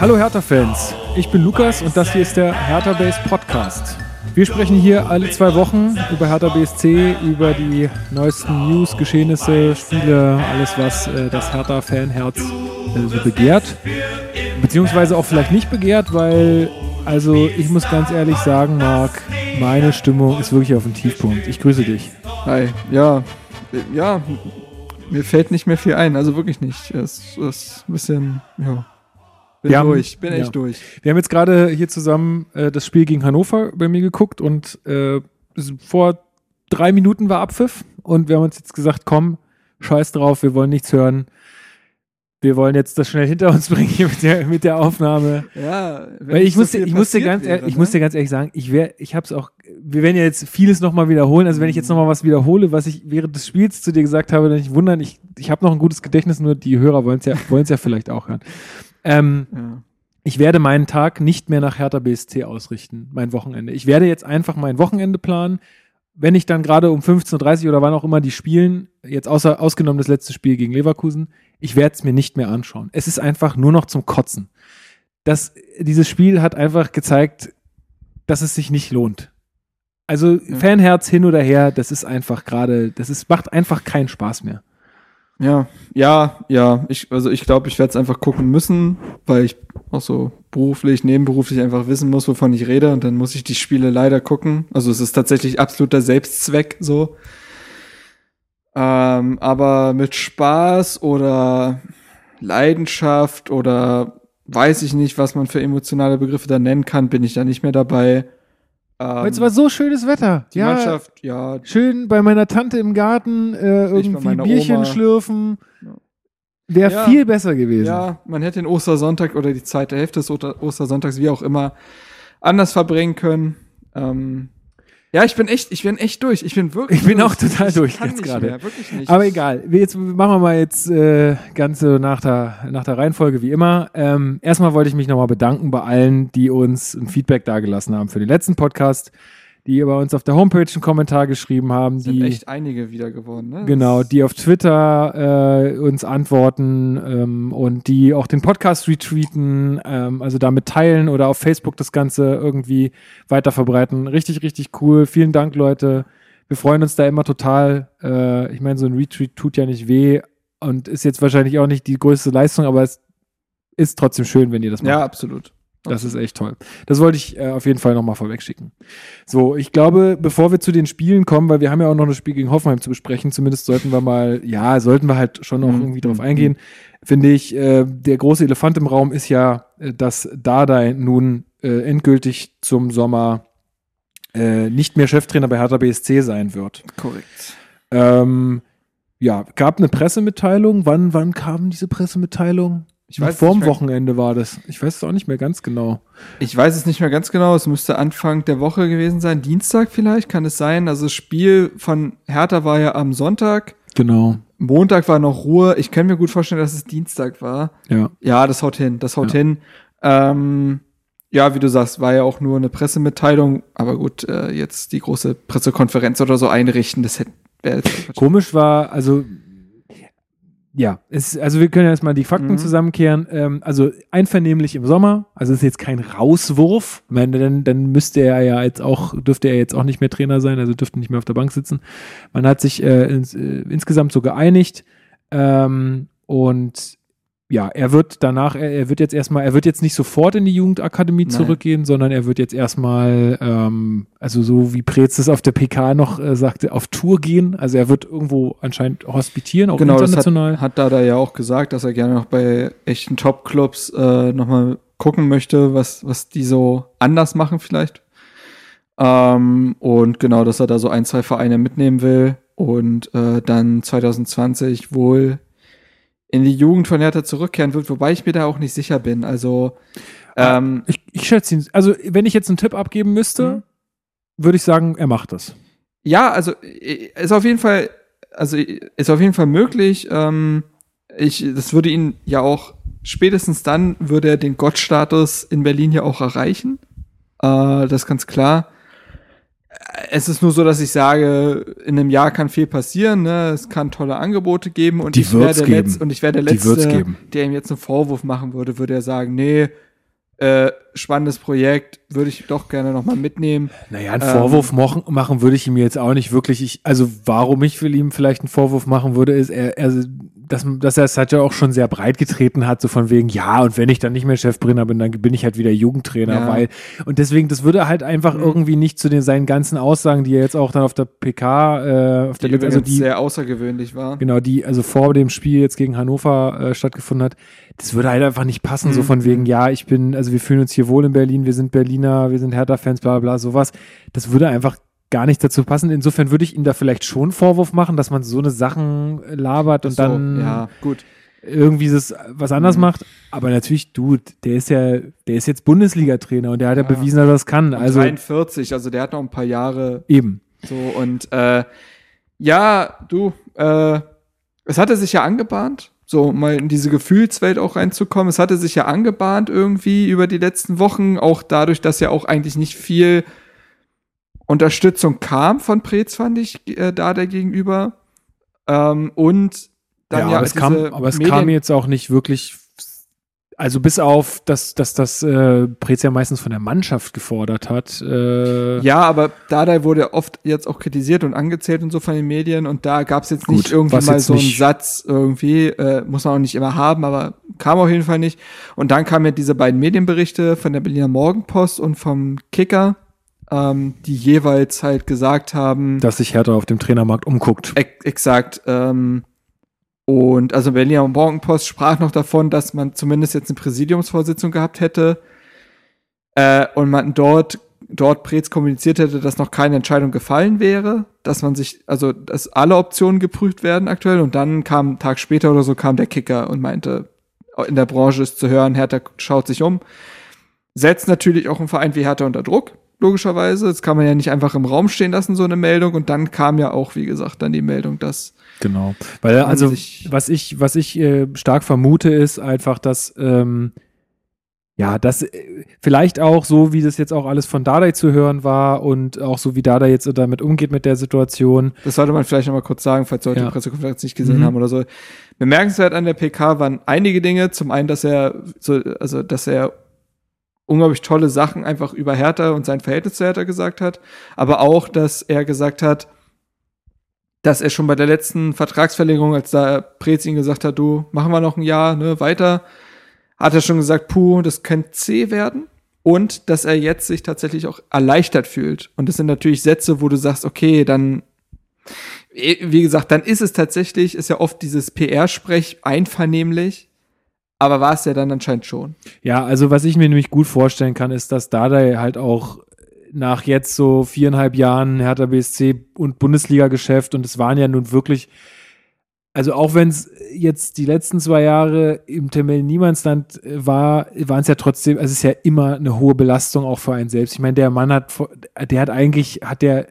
Hallo Hertha-Fans, ich bin Lukas und das hier ist der Hertha Base Podcast. Wir sprechen hier alle zwei Wochen über Hertha BSC, über die neuesten News, Geschehnisse, Spiele, alles was äh, das Hertha-Fanherz äh, so begehrt. Beziehungsweise auch vielleicht nicht begehrt, weil, also ich muss ganz ehrlich sagen, Marc, meine Stimmung ist wirklich auf dem Tiefpunkt. Ich grüße dich. Hi, ja, ja, mir fällt nicht mehr viel ein, also wirklich nicht. Es ist ein bisschen, ja. Bin haben- durch, bin echt ja. durch. Wir haben jetzt gerade hier zusammen äh, das Spiel gegen Hannover bei mir geguckt und äh, es- vor drei Minuten war Abpfiff und wir haben uns jetzt gesagt, komm, scheiß drauf, wir wollen nichts hören. Wir wollen jetzt das schnell hinter uns bringen hier mit der, mit der Aufnahme. Ja, Weil ich so musste, viel ich musste ganz, wäre, ehrlich, ich ne? musste ganz ehrlich sagen, ich wäre, ich hab's auch, wir werden ja jetzt vieles nochmal wiederholen. Also wenn ich jetzt nochmal was wiederhole, was ich während des Spiels zu dir gesagt habe, dann nicht wundern, ich, ich habe noch ein gutes Gedächtnis, nur die Hörer wollen es ja, wollen's ja vielleicht auch hören. Ähm, Ja. ich werde meinen Tag nicht mehr nach Hertha BSC ausrichten, mein Wochenende. Ich werde jetzt einfach mein Wochenende planen. Wenn ich dann gerade um 15.30 Uhr oder wann auch immer die spielen, jetzt außer, ausgenommen das letzte Spiel gegen Leverkusen, ich werde es mir nicht mehr anschauen. Es ist einfach nur noch zum Kotzen. Das, dieses Spiel hat einfach gezeigt, dass es sich nicht lohnt. Also Fanherz hin oder her, das ist einfach gerade, das ist, macht einfach keinen Spaß mehr. Ja, ja, ja. Ich, also ich glaube, ich werde es einfach gucken müssen, weil ich auch so beruflich, nebenberuflich einfach wissen muss, wovon ich rede. Und dann muss ich die Spiele leider gucken. Also es ist tatsächlich absoluter Selbstzweck so. Ähm, aber mit Spaß oder Leidenschaft oder weiß ich nicht, was man für emotionale Begriffe da nennen kann, bin ich da nicht mehr dabei. Ähm, Heute war so schönes Wetter. die Mannschaft, ja, Schön bei meiner Tante im Garten äh, irgendwie Bierchen Oma. schlürfen. Ja. Wäre Ja. viel besser gewesen. Ja, man hätte den Ostersonntag oder die zweite Hälfte des Oster- Ostersonntags, wie auch immer, anders verbringen können. Ähm, ja, ich bin echt, ich bin echt durch. Ich bin wirklich. Ich bin durch. auch total ich durch jetzt gerade. Aber egal. Wir jetzt machen wir mal jetzt äh, Ganze nach der, nach der Reihenfolge wie immer. Ähm, erstmal wollte ich mich nochmal bedanken bei allen, die uns ein Feedback dagelassen haben für den letzten Podcast, die bei uns auf der Homepage einen Kommentar geschrieben haben, sind die echt einige wieder geworden, ne? Genau, die auf Twitter äh, uns antworten ähm, und die auch den Podcast retweeten, ähm, also damit teilen oder auf Facebook das Ganze irgendwie weiter verbreiten. Richtig, richtig cool. Vielen Dank, Leute. Wir freuen uns da immer total. Äh, ich meine, so ein Retweet tut ja nicht weh und ist jetzt wahrscheinlich auch nicht die größte Leistung, aber es ist trotzdem schön, wenn ihr das macht. Ja, absolut. Das ist echt toll. Das wollte ich äh, auf jeden Fall nochmal vorweg schicken. So, ich glaube, bevor wir zu den Spielen kommen, weil wir haben ja auch noch das Spiel gegen Hoffenheim zu besprechen, zumindest sollten wir mal, ja, sollten wir halt schon noch Mhm. irgendwie drauf Mhm. eingehen, finde ich, äh, der große Elefant im Raum ist ja, äh, dass Dardai nun äh, endgültig zum Sommer äh, nicht mehr Cheftrainer bei Hertha BSC sein wird. Korrekt. Ähm, ja, gab eine Pressemitteilung. Wann, wann kam diese Pressemitteilung? Ich weiß, Vorm Wochenende war das. Ich weiß es auch nicht mehr ganz genau. ich weiß es nicht mehr ganz genau. Es müsste Anfang der Woche gewesen sein. Dienstag vielleicht, kann es sein. Also das Spiel von Hertha war ja am Sonntag. Genau. Montag war noch Ruhe. Ich kann mir gut vorstellen, dass es Dienstag war. Ja. Ja, das haut hin, das haut Ja. hin. Ähm, ja, wie du sagst, war ja auch nur eine Pressemitteilung, aber gut, äh, jetzt die große Pressekonferenz oder so einrichten, das hätte wäre jetzt Komisch war, also ja, es, also wir können ja erstmal die Fakten Mhm. zusammenkehren. Ähm, also einvernehmlich im Sommer, also ist jetzt kein Rauswurf. Ich meine, dann, dann müsste er ja jetzt auch, dürfte er jetzt auch nicht mehr Trainer sein, also dürfte nicht mehr auf der Bank sitzen. Man hat sich äh, ins, äh, insgesamt so geeinigt. Ähm, und ja, er wird danach, er, er wird jetzt erstmal, er wird jetzt nicht sofort in die Jugendakademie Nein. zurückgehen, sondern er wird jetzt erstmal, ähm, also so wie Preetz es auf der PK noch äh, sagte, auf Tour gehen. Also er wird irgendwo anscheinend hospitieren, auch Genau, das hat, international. hat Dada ja auch gesagt, dass er gerne noch bei echten Top-Clubs äh, nochmal gucken möchte, was, was die so anders machen vielleicht. Ähm, und genau, dass er da so ein, zwei Vereine mitnehmen will und äh, dann 2020 wohl in die Jugend von Hertha zurückkehren wird, wobei ich mir da auch nicht sicher bin. Also ähm, ich, ich schätze ihn, also wenn ich jetzt einen Tipp abgeben müsste, Mhm. würde ich sagen, er macht das. Ja, also ist auf jeden Fall, also ist auf jeden Fall möglich. Ähm, ich, das würde ihn ja auch spätestens dann würde er den Gottstatus in Berlin ja auch erreichen. Äh, das ist ganz klar. Es ist nur so, dass ich sage, in einem Jahr kann viel passieren. Ne? Es kann tolle Angebote geben und Die ich wäre der geben. Letzte und ich wäre der Die Letzte, der ihm jetzt einen Vorwurf machen würde, würde er sagen, nee, äh, spannendes Projekt, würde ich doch gerne nochmal mitnehmen. Naja, einen Vorwurf machen, machen würde ich ihm jetzt auch nicht wirklich. Ich, also warum ich für ihm vielleicht einen Vorwurf machen würde, ist, er, er dass, dass er es halt ja auch schon sehr breit getreten hat, so von wegen, ja, und wenn ich dann nicht mehr Cheftrainer bin, dann bin ich halt wieder Jugendtrainer, Ja. weil, und deswegen, das würde halt einfach Mhm. irgendwie nicht zu den seinen ganzen Aussagen, die er jetzt auch dann auf der PK, äh, auf Die der also die, sehr außergewöhnlich war. genau, die, also vor dem Spiel jetzt gegen Hannover äh, stattgefunden hat, das würde halt einfach nicht passen, so Mhm. von wegen, ja, ich bin, also wir fühlen uns hier wohl in Berlin, wir sind Berliner, wir sind Hertha-Fans, bla bla bla, sowas. Das würde einfach gar nicht dazu passen. Insofern würde ich ihm da vielleicht schon einen Vorwurf machen, dass man so eine Sachen labert und So, dann ja, gut. irgendwie das was anders Mhm. macht. Aber natürlich, du, der ist ja, der ist jetzt Bundesliga-Trainer und der hat ja, Ja. bewiesen, dass er das kann. Und Also 43, also der hat noch ein paar Jahre eben. so und äh, ja, du, äh, es hatte sich ja angebahnt, so mal in diese Gefühlswelt auch reinzukommen. Es hatte sich ja angebahnt irgendwie über die letzten Wochen, auch dadurch, dass ja auch eigentlich nicht viel Unterstützung kam von Preetz, fand ich, äh, da der gegenüber. Ähm, und dann ja, ja, aber es, kam, aber es Medien- kam jetzt auch nicht wirklich. Also bis auf, dass, dass das äh, Prez ja meistens von der Mannschaft gefordert hat. Äh, Ja, aber Dardai wurde oft jetzt auch kritisiert und angezählt und so von den Medien und da gab es jetzt Gut, nicht irgendwie mal so einen Satz irgendwie, äh, muss man auch nicht immer haben, aber kam auf jeden Fall nicht. Und dann kamen ja diese beiden Medienberichte von der Berliner Morgenpost und vom Kicker, ähm, die jeweils halt gesagt haben, dass sich Hertha auf dem Trainermarkt umguckt. ex exakt, ähm, und also Berliner Morgenpost sprach noch davon, dass man zumindest jetzt eine Präsidiumsvorsitzung gehabt hätte äh, und man dort dort Preetz kommuniziert hätte, dass noch keine Entscheidung gefallen wäre, dass man sich, also dass alle Optionen geprüft werden aktuell und dann kam einen Tag später oder so kam der Kicker und meinte, in der Branche ist zu hören, Hertha schaut sich um. Setzt natürlich auch einen Verein wie Hertha unter Druck, logischerweise. Das kann man ja nicht einfach im Raum stehen lassen, so eine Meldung. Und dann kam ja auch, wie gesagt, dann die Meldung, dass Genau. Weil also was ich, was ich äh, stark vermute, ist einfach, dass ähm, ja, das äh, vielleicht auch so, wie das jetzt auch alles von Dardai zu hören war und auch so wie Dardai jetzt damit umgeht mit der Situation. Das sollte man vielleicht noch mal kurz sagen, falls Leute Ja. die Pressekonferenz nicht gesehen Mhm. haben oder so. Bemerkenswert an der PK waren einige Dinge. Zum einen, dass er so, also, dass er unglaublich tolle Sachen einfach über Hertha und sein Verhältnis zu Hertha gesagt hat. Aber auch, dass er gesagt hat, dass er schon bei der letzten Vertragsverlängerung, als da Prez ihn gesagt hat, du, machen wir noch ein Jahr, ne, weiter, hat er schon gesagt, puh, das könnte C werden. Und dass er jetzt sich tatsächlich auch erleichtert fühlt. Und das sind natürlich Sätze, wo du sagst, okay, dann wie gesagt, dann ist es tatsächlich, ist ja oft dieses PR-Sprech einvernehmlich, aber war es ja dann anscheinend schon. Ja, also was ich mir nämlich gut vorstellen kann, ist, dass Dardai halt auch nach jetzt so viereinhalb Jahren Hertha BSC und Bundesliga-Geschäft und es waren ja nun wirklich, also auch wenn es jetzt die letzten zwei Jahre im Temel Niemandsland äh, war, waren es ja trotzdem, also es ist ja immer eine hohe Belastung auch für einen selbst. Ich meine, der Mann hat, vor- der hat eigentlich, hat der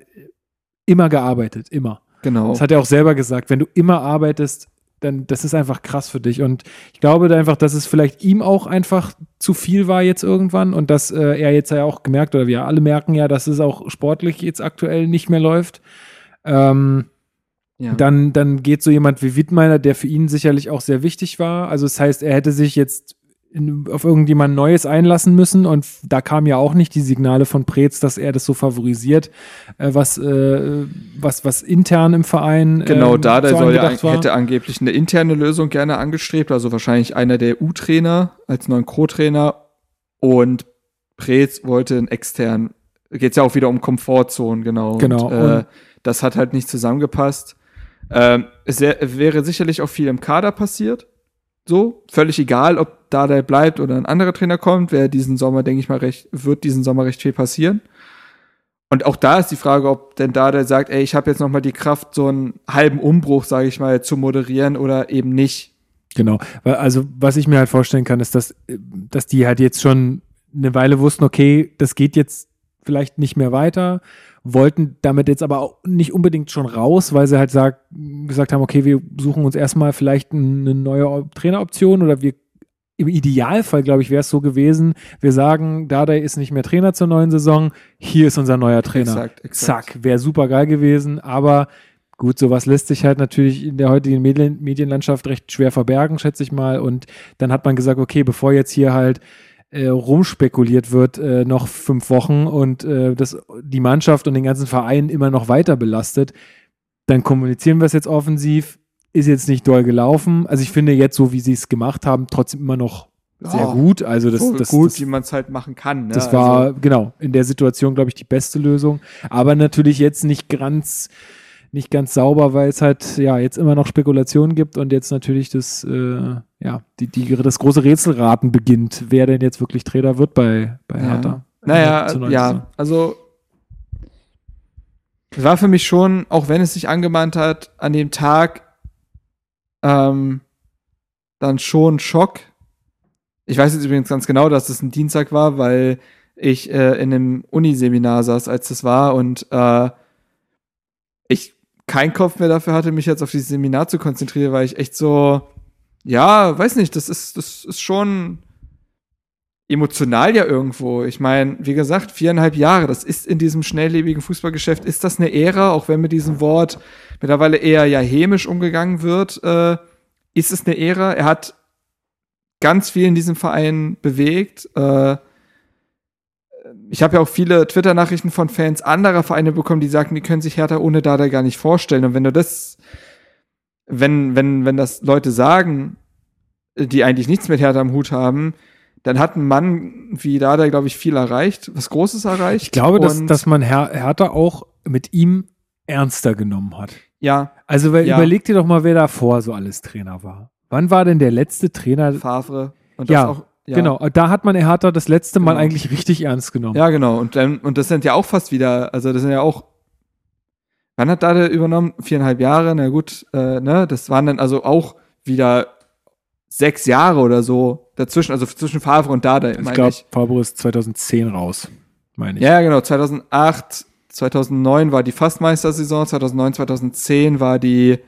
immer gearbeitet, immer. Genau. Das hat er auch selber gesagt. Wenn du immer arbeitest, dann das ist einfach krass für dich. Und ich glaube da einfach, dass es vielleicht ihm auch einfach zu viel war jetzt irgendwann und dass äh, er jetzt ja auch gemerkt, oder wir alle merken ja, dass es auch sportlich jetzt aktuell nicht mehr läuft. Ähm, ja. dann, dann geht so jemand wie Wittmeiner, der für ihn sicherlich auch sehr wichtig war. Also das heißt, er hätte sich jetzt in, auf irgendjemand Neues einlassen müssen und da kamen ja auch nicht die Signale von Preetz, dass er das so favorisiert, äh, was, äh, was, was intern im Verein genau, ähm, da der so soll ja, hätte angeblich eine interne Lösung gerne angestrebt, also wahrscheinlich einer der U-Trainer als neuen Co-Trainer und Preetz wollte einen externen, geht's ja auch wieder um Komfortzonen, genau. Genau, Und, äh, und- das hat halt nicht zusammengepasst. Ähm, es wär, wäre sicherlich auch viel im Kader passiert. So, völlig egal, ob da der bleibt oder ein anderer Trainer kommt, wäre diesen Sommer, denke ich mal, recht, wird diesen Sommer recht viel passieren. Und auch da ist die Frage, ob denn da der sagt, ey, ich habe jetzt noch mal die Kraft, so einen halben Umbruch, sage ich mal, zu moderieren oder eben nicht. Genau. Also, was ich mir halt vorstellen kann, ist, dass, äh, dass die halt jetzt schon eine Weile wussten, okay, das geht jetzt vielleicht nicht mehr weiter, wollten damit jetzt aber auch nicht unbedingt schon raus, weil sie halt sag, gesagt haben, okay, wir suchen uns erstmal vielleicht eine neue Op- Traineroption oder wir im Idealfall, glaube ich, wäre es so gewesen, wir sagen, Dardai ist nicht mehr Trainer zur neuen Saison, hier ist unser neuer Trainer. Exakt, exakt. Zack, wäre super geil gewesen, aber gut, sowas lässt sich halt natürlich in der heutigen Medien Medienlandschaft recht schwer verbergen, schätze ich mal. Und dann hat man gesagt, okay, bevor jetzt hier halt äh, rumspekuliert wird, äh, noch fünf Wochen und äh, das die Mannschaft und den ganzen Verein immer noch weiter belastet, dann kommunizieren wir es jetzt offensiv. Ist jetzt nicht doll gelaufen. Also ich finde jetzt, so wie sie es gemacht haben, trotzdem immer noch sehr Ja, gut. Also das, so das, gut, das, wie man es halt machen kann. Ne? das war, also, genau, in der Situation, glaube ich, die beste Lösung. Aber natürlich jetzt nicht ganz, nicht ganz sauber, weil es halt, ja, jetzt immer noch Spekulationen gibt und jetzt natürlich das, äh, ja, die, die, das große Rätselraten beginnt, wer denn jetzt wirklich Trainer wird bei, bei Ja. Hertha. naja, ja, also es war für mich schon, auch wenn es sich angemahnt hat, an dem Tag ähm, dann schon Schock. Ich weiß jetzt übrigens ganz genau, dass das ein Dienstag war, weil ich äh, in einem Uniseminar saß, als das war und äh, ich keinen Kopf mehr dafür hatte, mich jetzt auf dieses Seminar zu konzentrieren, weil ich echt so, ja, weiß nicht, das ist, das ist schon emotional ja irgendwo. Ich meine, wie gesagt, viereinhalb Jahre, das ist in diesem schnelllebigen Fußballgeschäft, ist das eine Ära, auch wenn mit diesem Wort mittlerweile eher ja hämisch umgegangen wird, äh, ist es eine Ära. Er hat ganz viel in diesem Verein bewegt. Äh, ich habe ja auch viele Twitter-Nachrichten von Fans anderer Vereine bekommen, die sagten, die können sich Hertha ohne Dada gar nicht vorstellen. Und wenn du das, wenn, wenn, wenn das Leute sagen, die eigentlich nichts mit Hertha am Hut haben, dann hat ein Mann wie Dada, glaube ich, viel erreicht, was Großes erreicht. Ich glaube, dass, dass man Her Hertha auch mit ihm ernster genommen hat. ja, Also weil, Ja. überleg dir doch mal, wer davor so alles Trainer war. Wann war denn der letzte Trainer? Favre und Ja, auch, ja, Genau, da hat man Hertha das letzte Mal Genau. eigentlich richtig ernst genommen. Ja, genau. Und dann, und das sind ja auch fast wieder, also das sind ja auch. Wann hat Dada übernommen? Viereinhalb Jahre, na gut, äh, ne? Das waren dann also auch wieder sechs Jahre oder so dazwischen, also zwischen Favre und Dada, ich glaube. Fabro ist 2010 raus, meine ich. Ja, genau. 2008, 2009 war die Fastmeistersaison, 2009, 2010 war die,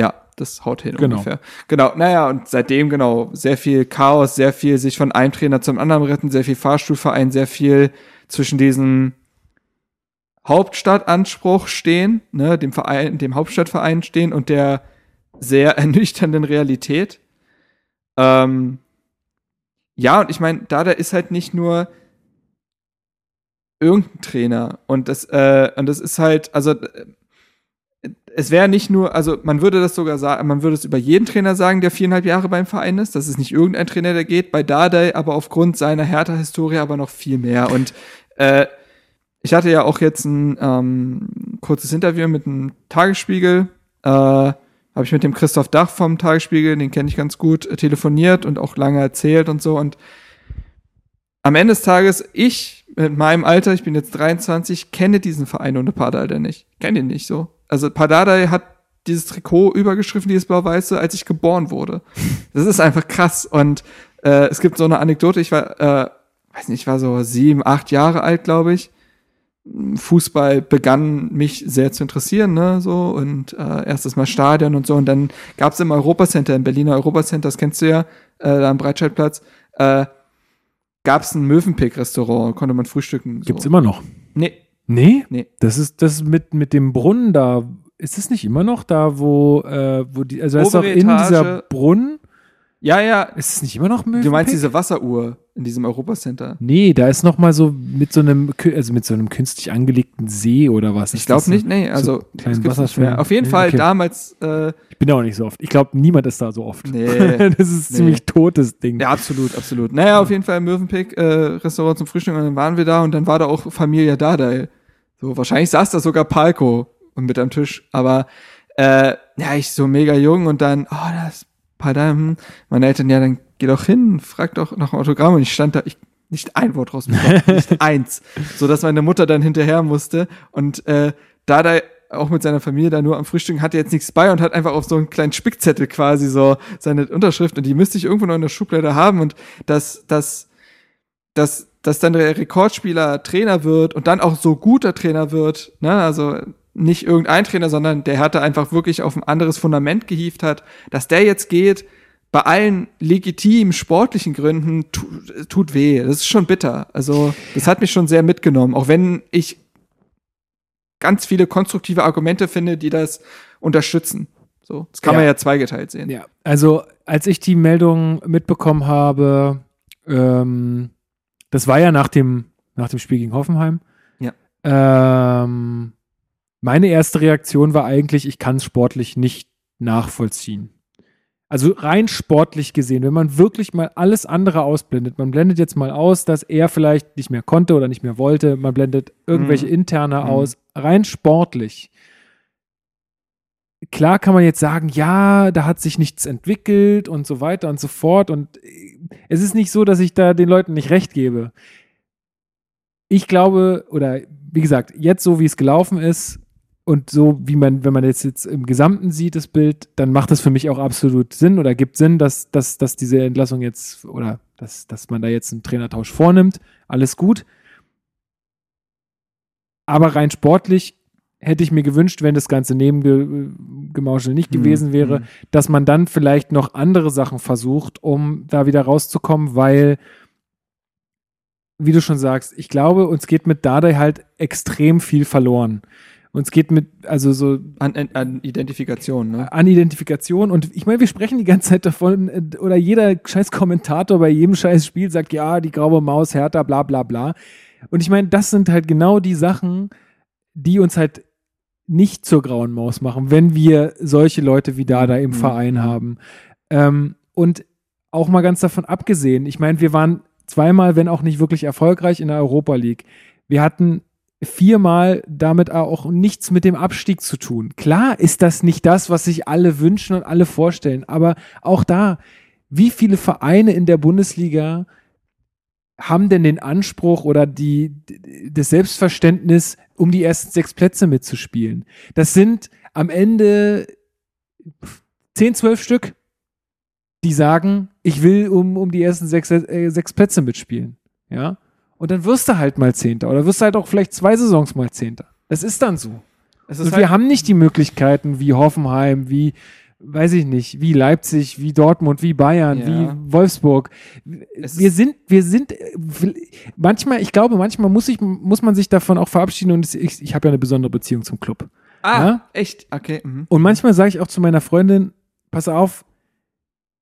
ja, das haut hin Genau. ungefähr. Genau, naja, und seitdem, genau, sehr viel Chaos, sehr viel sich von einem Trainer zum anderen retten, sehr viel Fahrstuhlverein, sehr viel zwischen diesen Hauptstadtanspruch stehen, ne, dem Verein, dem Hauptstadtverein stehen und der sehr ernüchternden Realität. Ähm, ja, und ich meine, Dada ist halt nicht nur irgendein Trainer und das äh, und das ist halt also äh, es wäre nicht nur also man würde das sogar sagen man würde es über jeden Trainer sagen der viereinhalb Jahre beim Verein ist das ist nicht irgendein Trainer der geht bei Dardai aber aufgrund seiner Hertha Historie aber noch viel mehr und äh, ich hatte ja auch jetzt ein ähm, kurzes Interview mit einem Tagesspiegel äh, habe ich mit dem Christoph Dach vom Tagesspiegel den kenne ich ganz gut äh, telefoniert und auch lange erzählt und so und am Ende des Tages, ich mit meinem Alter, ich bin jetzt 23, kenne diesen Verein ohne Pardadei nicht. Kenne ihn nicht so. Also Pardadei hat dieses Trikot übergeschrieben, dieses blau-weiße, als ich geboren wurde. Das ist einfach krass. Und äh, es gibt so eine Anekdote, ich war, äh, weiß nicht, ich war so sieben, acht Jahre alt, glaube ich. Fußball begann mich sehr zu interessieren, ne, so und äh, erstes Mal Stadion und so und dann gab es im Europacenter, im Berliner Europacenter, das kennst du ja, äh, da am Breitscheidplatz, äh, gab es ein Mövenpick-Restaurant, konnte man frühstücken. So. Gibt's immer noch. Nee, Nee? Nee. Das ist das mit, mit dem Brunnen da. Ist es nicht immer noch da, wo, äh, wo die, also ist doch in dieser. Brunnen, ja, ja, ist es nicht immer noch Möwenpick? du meinst diese Wasseruhr in diesem Europacenter. Nee, da ist noch mal so mit so einem, also mit so einem künstlich angelegten See oder was. Ich glaube nicht, nee, also nicht Wasserfällen. mehr. Auf jeden Nee, Fall okay. damals, äh, Ich bin da auch nicht so oft. Ich glaube, niemand ist da so oft. Nee, das ist nee. ziemlich totes Ding. ja, absolut, absolut. Naja, auf jeden Fall Mövenpick, äh, Restaurant zum Frühstück und dann waren wir da und dann war da auch Familie Dardai. So, wahrscheinlich saß da sogar Palko mit am Tisch, aber äh, ja, ich so mega jung und dann, oh, das Padam, hm. meine Eltern, ja, dann geh doch hin, frag doch nach einem Autogramm und ich stand da, ich nicht ein Wort rausbekommen, nicht eins, so dass meine Mutter dann hinterher musste und äh, da da auch mit seiner Familie da nur am Frühstück hatte jetzt nichts bei und hat einfach auf so einen kleinen Spickzettel quasi so seine Unterschrift und die müsste ich irgendwo noch in der Schublade haben und dass dass dass dass dann der Rekordspieler Trainer wird und dann auch so guter Trainer wird, ne, also nicht irgendein Trainer, sondern der hatte einfach wirklich auf ein anderes Fundament gehievt hat, dass der jetzt geht, bei allen legitimen sportlichen Gründen tu, tut weh. Das ist schon bitter. Also, das hat mich schon sehr mitgenommen, auch wenn ich ganz viele konstruktive Argumente finde, die das unterstützen. So, das kann Ja. man ja zweigeteilt sehen. Ja, also als ich die Meldung mitbekommen habe, ähm, Das war ja nach dem, nach dem Spiel gegen Hoffenheim. Ja. Ähm, meine erste Reaktion war eigentlich, ich kann es sportlich nicht nachvollziehen. Also rein sportlich gesehen, wenn man wirklich mal alles andere ausblendet, man blendet jetzt mal aus, dass er vielleicht nicht mehr konnte oder nicht mehr wollte, man blendet irgendwelche Mhm. interne Mhm. aus, rein sportlich. Klar kann man jetzt sagen, ja, da hat sich nichts entwickelt und so weiter und so fort. Und äh, es ist nicht so, dass ich da den Leuten nicht recht gebe. Ich glaube, oder wie gesagt, jetzt so wie es gelaufen ist und so wie man, wenn man jetzt, jetzt im Gesamten sieht, das Bild, dann macht das für mich auch absolut Sinn oder gibt Sinn, dass, dass, dass diese Entlassung jetzt oder dass, dass man da jetzt einen Trainertausch vornimmt. Alles gut. Aber rein sportlich hätte ich mir gewünscht, wenn das ganze Nebengemauschel nicht Mhm, gewesen wäre, mhm. dass man dann vielleicht noch andere Sachen versucht, um da wieder rauszukommen, weil, wie du schon sagst, ich glaube, uns geht mit Dardai halt extrem viel verloren. Uns geht mit, also so An, an, Identifikation, ne? an Identifikation und ich meine, wir sprechen die ganze Zeit davon, äh, oder jeder scheiß Kommentator bei jedem scheiß Spiel sagt, ja, die graue Maus, Hertha, bla bla bla. Und ich meine, das sind halt genau die Sachen, die uns halt nicht zur grauen Maus machen, wenn wir solche Leute wie Dada im Mhm. Verein haben. Ähm, und auch mal ganz davon abgesehen, ich meine, wir waren zweimal, wenn auch nicht wirklich erfolgreich in der Europa League. Wir hatten viermal damit auch nichts mit dem Abstieg zu tun. Klar ist das nicht das, was sich alle wünschen und alle vorstellen, aber auch da, wie viele Vereine in der Bundesliga haben denn den Anspruch oder die, das Selbstverständnis, um die ersten sechs Plätze mitzuspielen? Das sind am Ende zehn, zwölf Stück, die sagen, ich will um, um die ersten sechs, äh, sechs Plätze mitspielen. Ja. Und dann wirst du halt mal Zehnter oder wirst du halt auch vielleicht zwei Saisons mal Zehnter. Das ist dann so. Und ist wir halt, haben nicht die Möglichkeiten wie Hoffenheim, wie, weiß ich nicht, wie Leipzig, wie Dortmund, wie Bayern, Ja. wie Wolfsburg. Es Wir sind, wir sind, äh, manchmal, ich glaube, manchmal muss, ich, muss man sich davon auch verabschieden und ich, ich habe ja eine besondere Beziehung zum Club. ah, ja? echt? Okay. Mhm. Und manchmal sage ich auch zu meiner Freundin, pass auf,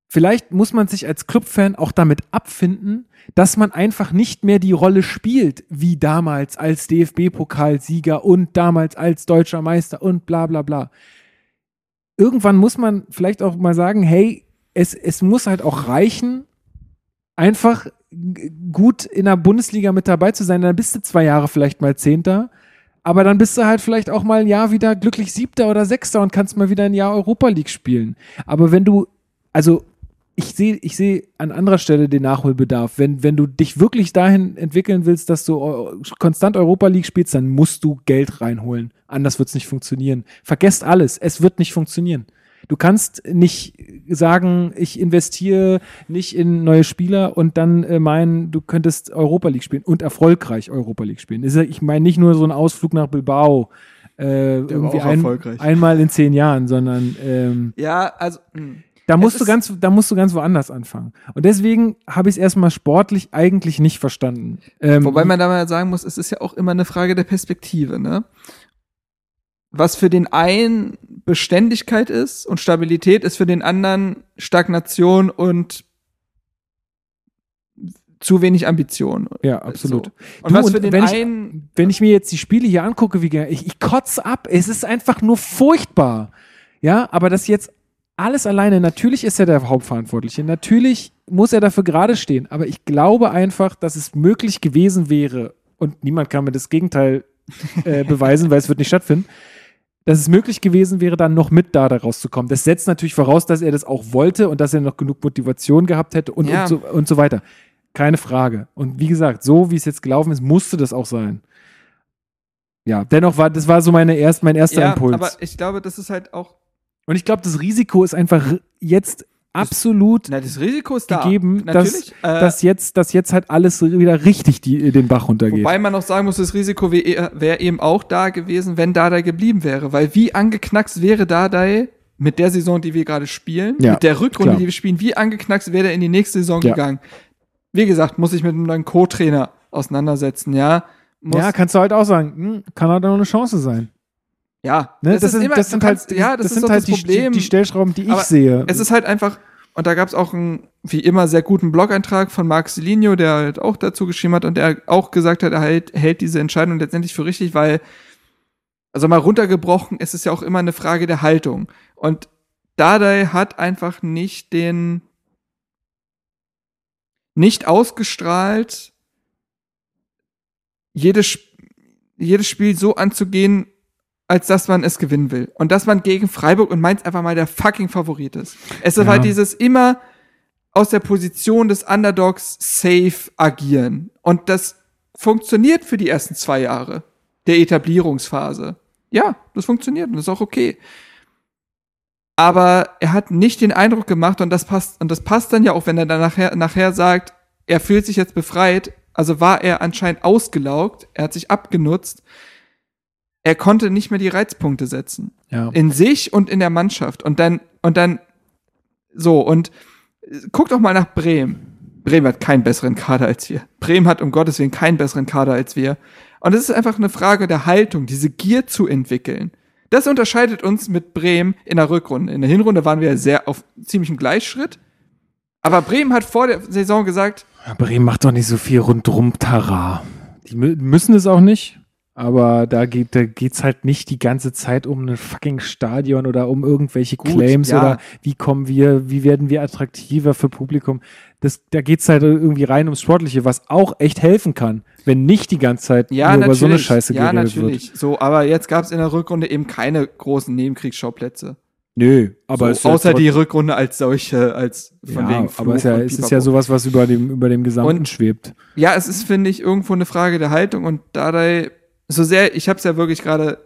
vielleicht muss man sich als Clubfan auch damit abfinden, dass man einfach nicht mehr die Rolle spielt, wie damals als DFB-Pokalsieger und damals als deutscher Meister und bla bla bla. Irgendwann muss man vielleicht auch mal sagen, hey, es, es muss halt auch reichen, einfach gut in der Bundesliga mit dabei zu sein. Dann bist du zwei Jahre vielleicht mal Zehnter, aber dann bist du halt vielleicht auch mal ein Jahr wieder glücklich Siebter oder Sechster und kannst mal wieder ein Jahr Europa League spielen. Aber wenn du, also ich sehe ich sehe an anderer Stelle den Nachholbedarf. Wenn, wenn du dich wirklich dahin entwickeln willst, dass du konstant Europa League spielst, dann musst du Geld reinholen. Anders wird es nicht funktionieren. Vergesst alles. Es wird nicht funktionieren. Du kannst nicht sagen, ich investiere nicht in neue Spieler und dann äh, meinen, du könntest Europa League spielen und erfolgreich Europa League spielen. Ich meine nicht nur so ein Ausflug nach Bilbao, äh, irgendwie ein, einmal in zehn Jahren, sondern ähm, Ja, also. mh. Da musst du ganz, da musst du ganz woanders anfangen. Und deswegen habe ich es erstmal sportlich eigentlich nicht verstanden. Ähm, Wobei man da mal sagen muss, es ist ja auch immer eine Frage der Perspektive, ne? Was für den einen Beständigkeit ist und Stabilität ist für den anderen Stagnation und zu wenig Ambition. ja, absolut. So. Und Du, was für den wenn ich- einen Wenn ich mir jetzt die Spiele hier angucke, wie ich, ich kotze ab. Es ist einfach nur furchtbar. Ja, aber das jetzt alles alleine, natürlich ist er der Hauptverantwortliche. Natürlich muss er dafür gerade stehen. Aber ich glaube einfach, dass es möglich gewesen wäre, und niemand kann mir das Gegenteil äh, beweisen, weil es wird nicht stattfinden, dass es möglich gewesen wäre, dann noch mit da rauszukommen. Das setzt natürlich voraus, dass er das auch wollte und dass er noch genug Motivation gehabt hätte und, Ja. und, so, und so weiter. Keine Frage. Und wie gesagt, so wie es jetzt gelaufen ist, musste das auch sein. Ja, dennoch war das war so meine erst, mein erster ja, Impuls. aber ich glaube, das ist halt auch und ich glaube, das Risiko ist einfach jetzt absolut na, das Risiko ist da. gegeben, dass, Natürlich. äh, dass, jetzt, dass jetzt halt alles wieder richtig die, den Bach runtergeht. Wobei man auch sagen muss, das Risiko wäre wär eben auch da gewesen, wenn Dardai geblieben wäre. Weil wie angeknackst wäre Dardai mit der Saison, die wir gerade spielen, Ja, mit der Rückrunde, klar. die wir spielen, wie angeknackst wäre er in die nächste Saison Ja. gegangen? Wie gesagt, muss ich mit einem neuen Co-Trainer auseinandersetzen, ja. Muss, ja, kannst du halt auch sagen, hm, kann halt auch eine Chance sein. Ja. Ne? Das, ist sind, immer, das sind kannst, halt, ja, das, das ist sind halt das die, Problem. die, die Stellschrauben, die ich Aber sehe. es ist halt einfach, und da gab es auch ein wie immer sehr guten Blog-Eintrag von Marc Selinho, der halt auch dazu geschrieben hat und der auch gesagt hat, er hält, hält diese Entscheidung letztendlich für richtig, weil, also mal runtergebrochen, ist es ja auch immer eine Frage der Haltung. Und Dardai hat einfach nicht den, nicht ausgestrahlt, jedes, jedes Spiel so anzugehen, als dass man es gewinnen will. Und dass man gegen Freiburg und Mainz einfach mal der fucking Favorit ist. Es ist Ja. halt dieses immer aus der Position des Underdogs safe agieren. Und das funktioniert für die ersten zwei Jahre der Etablierungsphase. Ja, das funktioniert und das ist auch okay. Aber er hat nicht den Eindruck gemacht und das passt, und das passt dann ja auch, wenn er dann nachher, nachher sagt, er fühlt sich jetzt befreit, also war er anscheinend ausgelaugt, er hat sich abgenutzt, er konnte nicht mehr die Reizpunkte setzen Ja. in sich und in der Mannschaft. Und dann, und dann, so, und äh, guck doch mal nach Bremen. Bremen hat keinen besseren Kader als wir. Bremen hat um Gottes Willen keinen besseren Kader als wir. Und es ist einfach eine Frage der Haltung, diese Gier zu entwickeln. Das unterscheidet uns mit Bremen in der Rückrunde. In der Hinrunde waren wir sehr auf ziemlichem Gleichschritt. Aber Bremen hat vor der Saison gesagt, Bremen macht doch nicht so viel rundrum Tara. Die mü müssen es auch nicht, aber da geht da geht's halt nicht die ganze Zeit um ein fucking Stadion oder um irgendwelche Gut, Claims ja. oder wie kommen wir, wie werden wir attraktiver für Publikum. Das, da geht's halt irgendwie rein ums Sportliche, was auch echt helfen kann, wenn nicht die ganze Zeit ja, nur über so eine Scheiße ja, geredet natürlich. So, aber jetzt gab es in der Rückrunde eben keine großen Nebenkriegsschauplätze. wird. Nö, aber es ist so, ja außer die Rückrunde als solche, als von ja, wegen aber es ist ja, es ist ja sowas, was über dem, über dem Gesamten Und- schwebt. Ja, es ist, finde ich, irgendwo eine Frage der Haltung und dabei, so sehr, ich habe es ja wirklich gerade,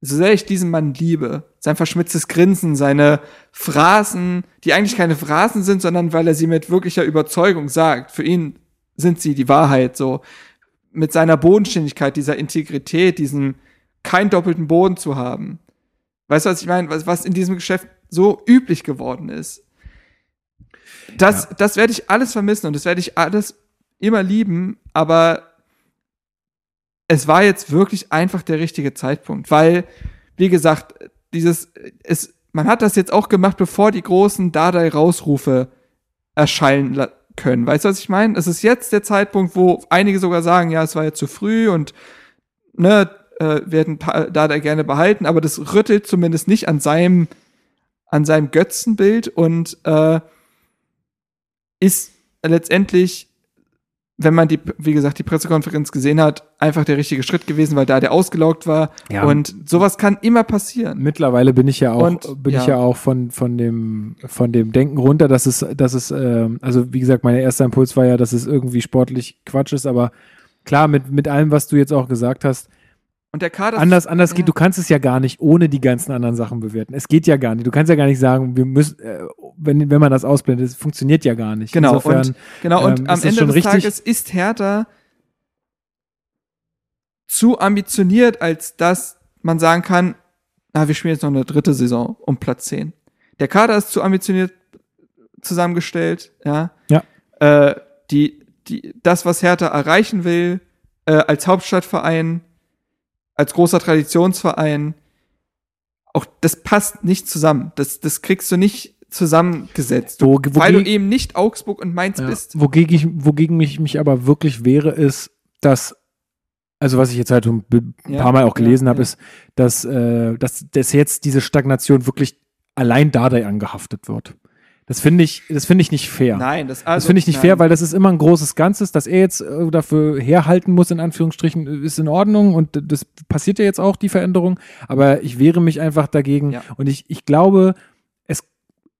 so sehr ich diesen Mann liebe, sein verschmitztes Grinsen, seine Phrasen, die eigentlich keine Phrasen sind, sondern weil er sie mit wirklicher Überzeugung sagt. Für ihn sind sie die Wahrheit, so mit seiner Bodenständigkeit, dieser Integrität, diesem keinen doppelten Boden zu haben. Weißt du, was ich meine? Was, was in diesem Geschäft so üblich geworden ist. Das, das werde ich alles vermissen und das werde ich alles immer lieben, aber es war jetzt wirklich einfach der richtige Zeitpunkt, weil, wie gesagt, dieses, es, man hat das jetzt auch gemacht, bevor die großen Dardai-Rausrufe erscheinen können. Weißt du, was ich meine? Es ist jetzt der Zeitpunkt, wo einige sogar sagen, ja, es war jetzt zu früh und ne, äh, Pa- Dardai gerne behalten, aber das rüttelt zumindest nicht an seinem, an seinem Götzenbild und äh, ist letztendlich, wenn man die, wie gesagt, die Pressekonferenz gesehen hat, einfach der richtige Schritt gewesen, weil da der ausgelaugt war. Ja. Und sowas kann immer passieren. Mittlerweile bin ich ja auch, Und, bin ich ja. ja auch von, von dem, von dem Denken runter, dass es, dass es, ähm, also wie gesagt, mein erster Impuls war ja, dass es irgendwie sportlich Quatsch ist, aber klar, mit, mit allem, was du jetzt auch gesagt hast, Und der Kader anders, anders ja. geht, du kannst es ja gar nicht ohne die ganzen anderen Sachen bewerten. Es geht ja gar nicht. Du kannst ja gar nicht sagen, wir müssen, äh, wenn, wenn man das ausblendet, es funktioniert ja gar nicht. Genau, Insofern, und, genau, und ähm, am ist Ende des richtig? Tages ist Hertha zu ambitioniert, als dass man sagen kann, na, wir spielen jetzt noch eine dritte Saison um Platz 10. Der Kader ist zu ambitioniert zusammengestellt, ja. Ja. Äh, die, die, das, was Hertha erreichen will, äh, als Hauptstadtverein, als großer Traditionsverein, auch das passt nicht zusammen. Das, das kriegst du nicht zusammengesetzt. Wo- weil du eben nicht Augsburg und Mainz Ja. bist. Wogegen ich, wogegen mich, mich aber wirklich wehre, ist, dass, also was ich jetzt halt ein Ja, paar Mal auch gelesen ja, habe, ja. ist, dass, äh, dass, dass jetzt diese Stagnation wirklich allein Dardai angehaftet wird. Das finde ich, das finde ich nicht fair. Nein, das, also, das finde ich nicht nein. fair, weil das ist immer ein großes Ganzes, dass er jetzt äh, dafür herhalten muss, in Anführungsstrichen, ist in Ordnung und das passiert ja jetzt auch, die Veränderung. Aber ich wehre mich einfach dagegen Ja. und ich, ich glaube, es,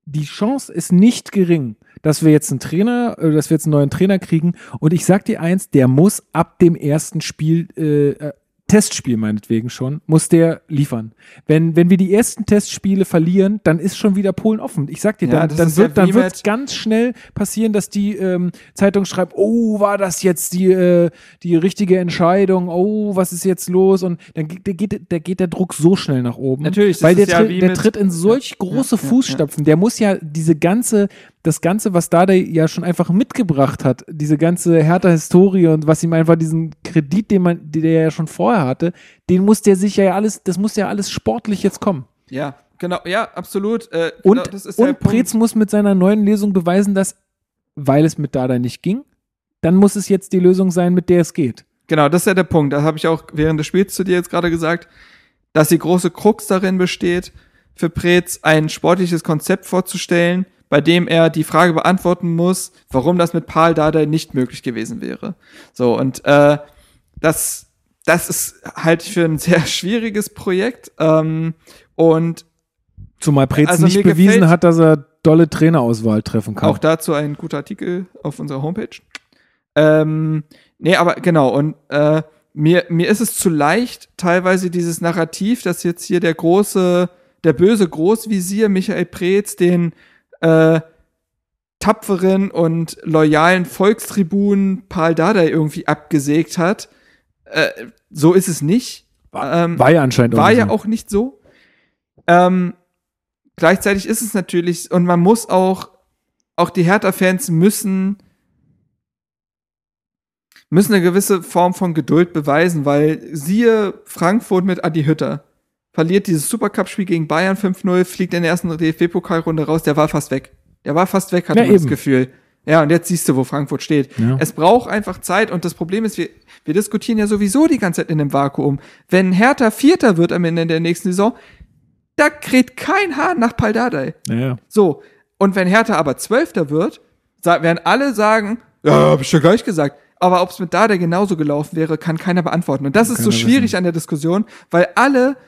die Chance ist nicht gering, dass wir jetzt einen Trainer, äh, dass wir jetzt einen neuen Trainer kriegen. Und ich sag dir eins, der muss ab dem ersten Spiel, äh, äh, Testspiel meinetwegen schon, muss der liefern. Wenn, wenn wir die ersten Testspiele verlieren, dann ist schon wieder Polen offen. Ich sag dir, Ja, dann, dann wird dann wird's ganz schnell passieren, dass die ähm, Zeitung schreibt, oh, war das jetzt die, äh, die richtige Entscheidung? Oh, was ist jetzt los? Und dann geht, der, geht, der, geht der Druck so schnell nach oben. Natürlich, weil der, ja tritt, der tritt in solch große ja, ja. Fußstapfen. Der muss ja diese ganze, das Ganze, was Dada ja schon einfach mitgebracht hat, diese ganze Hertha-Historie und was ihm einfach diesen Kredit, den man, den der ja schon vorher hatte, den muss der sich ja alles, das muss ja alles sportlich jetzt kommen. Ja, genau, ja, absolut. Äh, Und, genau, das und. Preetz muss mit seiner neuen Lesung beweisen, dass weil es mit Dada nicht ging, dann muss es jetzt die Lösung sein, mit der es geht. Genau, das ist ja der Punkt. Da habe ich auch während des Spiels zu dir jetzt gerade gesagt, dass die große Krux darin besteht, für Preetz ein sportliches Konzept vorzustellen, bei dem er die Frage beantworten muss, warum das mit Paul Dardai nicht möglich gewesen wäre. So, und äh, das, das ist halt für ein sehr schwieriges Projekt. Ähm, und Zumal Preetz Also nicht bewiesen hat, dass er dolle Trainerauswahl treffen kann. Auch dazu ein guter Artikel auf unserer Homepage. Ähm, nee, aber genau, und äh, mir, mir ist es zu leicht, teilweise dieses Narrativ, dass jetzt hier der große, der böse Großvisier Michael Preetz den äh, tapferen und loyalen Volkstribun Paul Dardai irgendwie abgesägt hat. Äh, so ist es nicht. Ähm, war ja anscheinend war nicht ja auch nicht so. Ähm, gleichzeitig ist es natürlich, und man muss auch, auch die Hertha-Fans müssen, müssen eine gewisse Form von Geduld beweisen, weil siehe Frankfurt mit Adi Hütter. Verliert dieses Supercup-Spiel gegen Bayern 5-0, fliegt in der ersten DFB-Pokalrunde raus, der war fast weg. Der war fast weg, hat Ja, man das. Gefühl. Ja, und jetzt siehst du, wo Frankfurt steht. Ja. Es braucht einfach Zeit und das Problem ist, wir, wir diskutieren ja sowieso die ganze Zeit in einem Vakuum. Wenn Hertha Vierter wird am Ende der nächsten Saison, da kräht kein Hahn nach Paldadei. Ja. So. Und wenn Hertha aber Zwölfter wird, werden alle sagen, ja, hab ich ja gleich gesagt. Aber ob es mit Dardai genauso gelaufen wäre, kann keiner beantworten. Und das ist so schwierig wissen. an der Diskussion, weil alle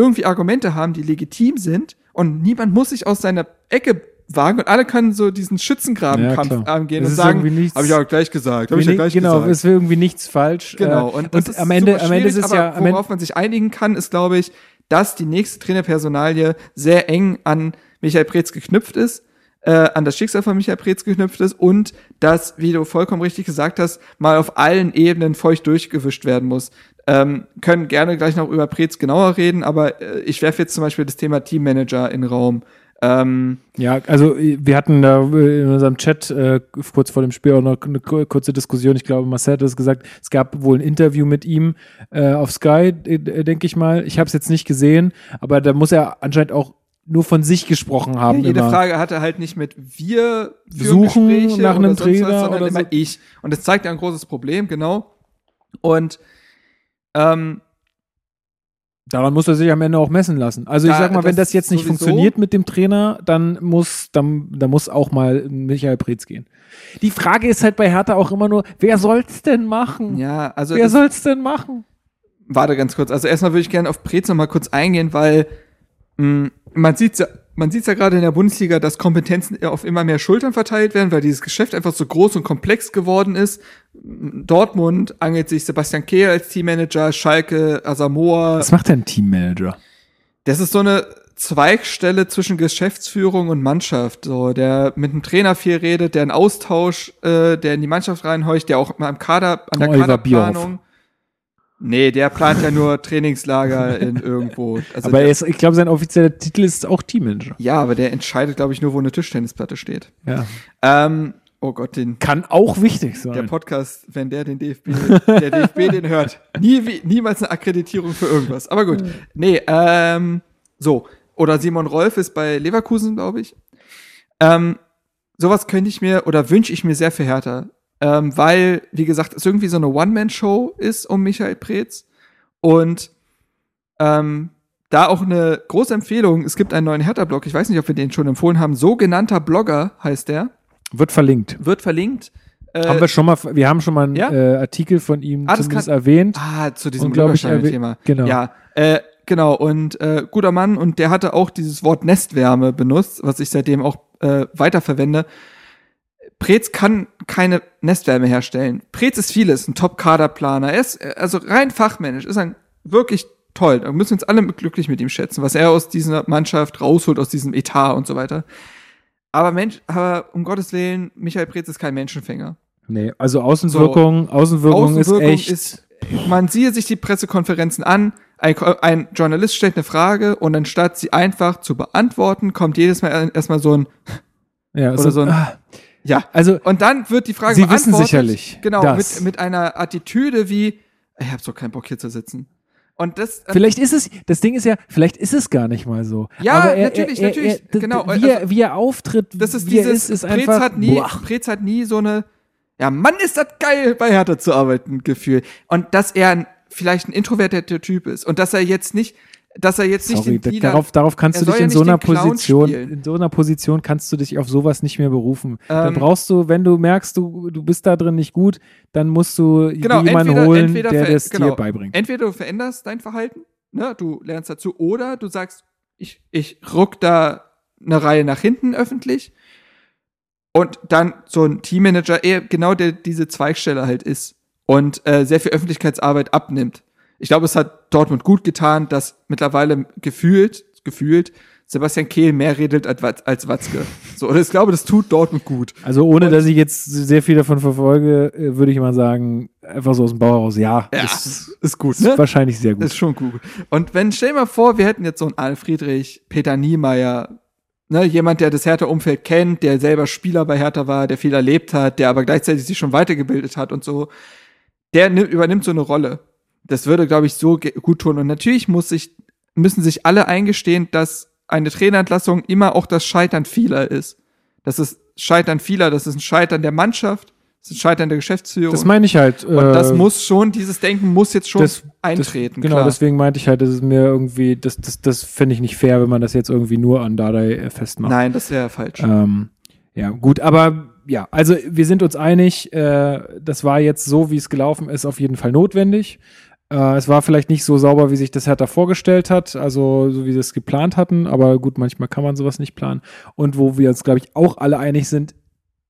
irgendwie Argumente haben, die legitim sind und niemand muss sich aus seiner Ecke wagen und alle können so diesen Schützengrabenkampf Ja, angehen und ist sagen, habe ich auch gleich gesagt, habe ich ja gleich genau, gesagt. es wäre irgendwie nichts falsch. Genau, Äh, und, das ist am Ende, am Ende ist es ja, worauf man sich einigen kann, ist, glaube ich, dass die nächste Trainerpersonalie sehr eng an Michael Preetz geknüpft ist, äh, an das Schicksal von Michael Preetz geknüpft ist und dass, wie du vollkommen richtig gesagt hast, mal auf allen Ebenen feucht durchgewischt werden muss. Ähm, können gerne gleich noch über Preetz genauer reden, aber äh, ich werfe jetzt zum Beispiel das Thema Teammanager in den Raum. Ähm, Ja, also äh, wir hatten da äh, in unserem Chat äh, kurz vor dem Spiel auch noch eine ku- kurze Diskussion. Ich glaube, Marcel hat es gesagt, es gab wohl ein Interview mit ihm äh, auf Sky, äh, denke ich mal. Ich habe es jetzt nicht gesehen, aber da muss er anscheinend auch nur von sich gesprochen haben. jede immer. Frage hatte halt nicht mit wir Suchen Gespräche nach einem Trainer sondern oder immer so. ich. Und das zeigt ja ein großes Problem, genau. Und ähm, Daran muss er sich am Ende auch messen lassen. Also ich sag mal, wenn das jetzt nicht sowieso. funktioniert mit dem Trainer, dann muss, dann, dann muss auch mal Michael Preetz gehen. Die Frage ist halt bei Hertha auch immer nur, wer soll's denn machen? ja, also wer soll's denn machen? warte ganz kurz. Also erstmal würde ich gerne auf Preetz noch mal kurz eingehen, weil mh, man sieht ja, man sieht's ja gerade in der Bundesliga, dass Kompetenzen auf immer mehr Schultern verteilt werden, weil dieses Geschäft einfach so groß und komplex geworden ist. Dortmund angelt sich Sebastian Kehl als Teammanager, Schalke, Asamoah, Was macht denn ein Teammanager? Das ist so eine Zweigstelle zwischen Geschäftsführung und Mannschaft, so der mit dem Trainer viel redet, der einen Austausch, äh, der in die Mannschaft reinhorcht, der auch mal im Kader an der Oliver Kaderplanung. Nee, der plant ja nur Trainingslager in irgendwo. Also Aber der, er ist, ich glaube, sein offizieller Titel ist auch Teammanager. ja, aber der entscheidet, glaube ich, nur, wo eine Tischtennisplatte steht. Ja. Ähm, oh Gott, den Kann auch wichtig der sein. Podcast, wenn der den DFB, der DFB den hört, nie, wie- niemals eine Akkreditierung für irgendwas. Aber gut. Nee, ähm, so. Oder Simon Rolf ist bei Leverkusen, glaube ich. Ähm, sowas könnte ich mir oder wünsche ich mir sehr für Hertha. Ähm, weil, wie gesagt, es irgendwie so eine One-Man-Show ist um Michael Preetz. Und ähm, da auch eine große Empfehlung, es gibt einen neuen Hertha-Blog, ich weiß nicht, ob wir den schon empfohlen haben, sogenannter Blogger heißt der, Wird verlinkt. wird verlinkt. Äh, haben wir schon mal, wir haben schon mal einen ja? äh, Artikel von ihm Ah, das zumindest kann- erwähnt. Ah, zu diesem Und, glaub ich, Thema. genau. Ja, äh, genau. Und äh, guter Mann und der hatte auch dieses Wort Nestwärme benutzt, was ich seitdem auch äh, weiterverwende. Preetz kann keine Nestwärme herstellen. Preetz ist vieles, ein Top-Kaderplaner. Er ist also rein fachmännisch, ist ein wirklich toll. Da müssen wir uns alle glücklich mit ihm schätzen, was er aus dieser Mannschaft rausholt, aus diesem Etat und so weiter. Aber Mensch, aber um Gottes Willen, Michael Preetz ist kein Menschenfänger. Nee, also Außenwirkung, Außenwirkung, Außenwirkung ist echt. ist, man siehe sich die Pressekonferenzen an, ein, ein Journalist stellt eine Frage und anstatt sie einfach zu beantworten, kommt jedes Mal erstmal so ein, ja, oder so ein- ah, ja. also Und dann wird die Frage Sie wissen sicherlich Genau, das. mit, mit einer Attitüde wie, ich hab so keinen Bock hier zu sitzen. Und das, Vielleicht ist es, das Ding ist ja, vielleicht ist es gar nicht mal so. Ja, er, natürlich, er, er, natürlich, Er, genau, Wie, er, also- wie er auftritt, das ist wie er dieses, ist, ist Preetz einfach. hat nie, boah. Preetz hat nie so eine, ja, Mann, ist das geil, bei Hertha zu arbeiten, Gefühl. Und dass er ein, vielleicht ein introvertierter Typ ist und dass er jetzt nicht, dass er jetzt nicht Sorry, den da- Dealer, darauf, darauf kannst du dich ja in so nicht einer den Position, spielen. in so einer Position kannst du dich auf sowas nicht mehr berufen. da Ähm, brauchst du, wenn du merkst, du, du bist da drin nicht gut, dann musst du genau, jemanden entweder, holen, entweder der das genau, dir beibringt. Entweder du veränderst dein Verhalten, ne, du lernst dazu, oder du sagst, ich, ich ruck da eine Reihe nach hinten öffentlich und dann so ein Teammanager eher genau der diese Zweigstelle halt ist und äh, sehr viel Öffentlichkeitsarbeit abnimmt. Ich glaube, es hat Dortmund gut getan, dass mittlerweile gefühlt, gefühlt Sebastian Kehl mehr redet als, als Watzke. So, und ich glaube, das tut Dortmund gut. Also ohne, dass ich jetzt sehr viel davon verfolge, äh, würde ich mal sagen, einfach so aus dem Bauch heraus, ja, Ja, ist, ist gut, ist ne? wahrscheinlich sehr gut. Ist schon gut. Und wenn, stell dir mal vor, wir hätten jetzt so einen Arne Friedrich, Peter Niemeyer, ne, jemand, der das Hertha-Umfeld kennt, der selber Spieler bei Hertha war, der viel erlebt hat, der aber gleichzeitig sich schon weitergebildet hat und so, der nimm, übernimmt so eine Rolle. Das würde, glaube ich, so gut tun. Und natürlich muss sich, müssen sich alle eingestehen, dass eine Trainerentlassung immer auch das Scheitern vieler ist. Das ist Scheitern vieler, das ist ein Scheitern der Mannschaft, das ist ein Scheitern der Geschäftsführung. Das meine ich halt. und das äh, muss schon, dieses Denken muss jetzt schon das- eintreten. Das, genau, klar. deswegen meinte ich halt, das ist mir irgendwie, das, das, das fände ich nicht fair, wenn man das jetzt irgendwie nur an Dardai äh, festmacht. Nein, das wäre falsch. Ähm, ja, gut, aber ja, also wir sind uns einig, äh, das war jetzt so, wie es gelaufen ist, auf jeden Fall notwendig. Äh, es war vielleicht nicht so sauber, wie sich das Hertha vorgestellt hat, also so wie sie es geplant hatten, aber gut, manchmal kann man sowas nicht planen. Und wo wir uns, glaube ich, auch alle einig sind,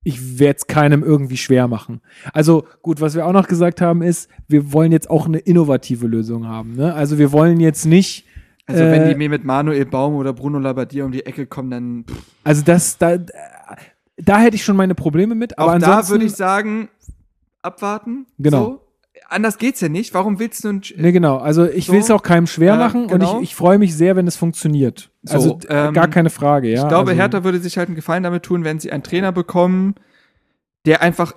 ich werde es keinem irgendwie schwer machen. Also gut, was wir auch noch gesagt haben, ist, wir wollen jetzt auch eine innovative Lösung haben. Ne? Also wir wollen jetzt nicht Also wenn äh, die mir mit Manuel Baum oder Bruno Labbadia um die Ecke kommen, dann pff, Also das, da, da hätte ich schon meine Probleme mit. Aber auch da würde ich sagen, abwarten. Genau. So. Anders geht's ja nicht. Warum willst du ein Ne, genau. Also ich So. will es auch keinem schwer machen genau. und ich, ich freue mich sehr, wenn es funktioniert. So, also ähm, gar keine Frage, ja. Ich glaube, also, Hertha würde sich halt einen Gefallen damit tun, wenn sie einen Trainer bekommen, der einfach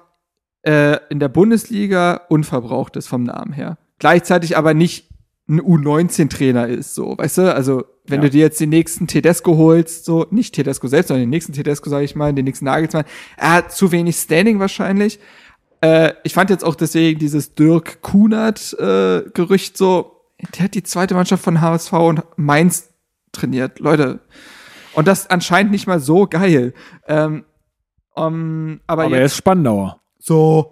äh, in der Bundesliga unverbraucht ist vom Namen her. Gleichzeitig aber nicht ein U19-Trainer ist, so, weißt du? Also, wenn Ja. du dir jetzt den nächsten Tedesco holst, so, nicht Tedesco selbst, sondern den nächsten Tedesco, sage ich mal, den nächsten Nagelsmann, er hat zu wenig Standing wahrscheinlich. Äh, ich fand jetzt auch deswegen dieses Dirk Kunert-Gerücht so, der hat die zweite Mannschaft von HSV und Mainz trainiert. Leute, und das anscheinend nicht mal so geil. Ähm, um, aber, aber er jetzt ist Spandauer. so.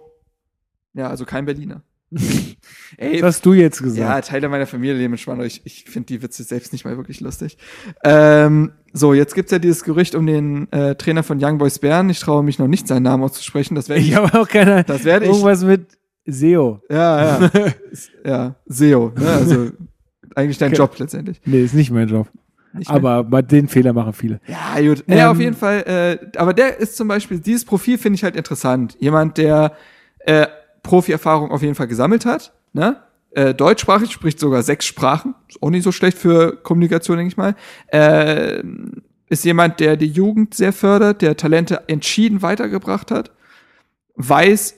Ja, also kein Berliner. Ey, Das hast du jetzt ja, gesagt. Teile meiner Familie leben in Spandau. Ich, ich finde die Witze selbst nicht mal wirklich lustig. Ähm, so, jetzt gibt's ja dieses Gerücht um den äh, Trainer von Young Boys Bern. Ich traue mich noch nicht, seinen Namen auszusprechen. Das werde ich. Ich habe auch keine. Das werde ich. Irgendwas mit SEO. Ja, ja. ja, SEO. Ne? Also eigentlich dein Okay. Job letztendlich. Nee, ist nicht mein Job. Nicht. Aber bei den Fehler machen viele. Ja, gut. Nee, Ähm, auf jeden Fall. Äh, aber der ist zum Beispiel, dieses Profil finde ich halt interessant. Jemand, der äh, Profi-Erfahrung auf jeden Fall gesammelt hat. Ne? Äh, deutschsprachig, spricht sogar sechs Sprachen. Ist auch nicht so schlecht für Kommunikation, denke ich mal. Äh, ist jemand, der die Jugend sehr fördert, der Talente entschieden weitergebracht hat. Weiß,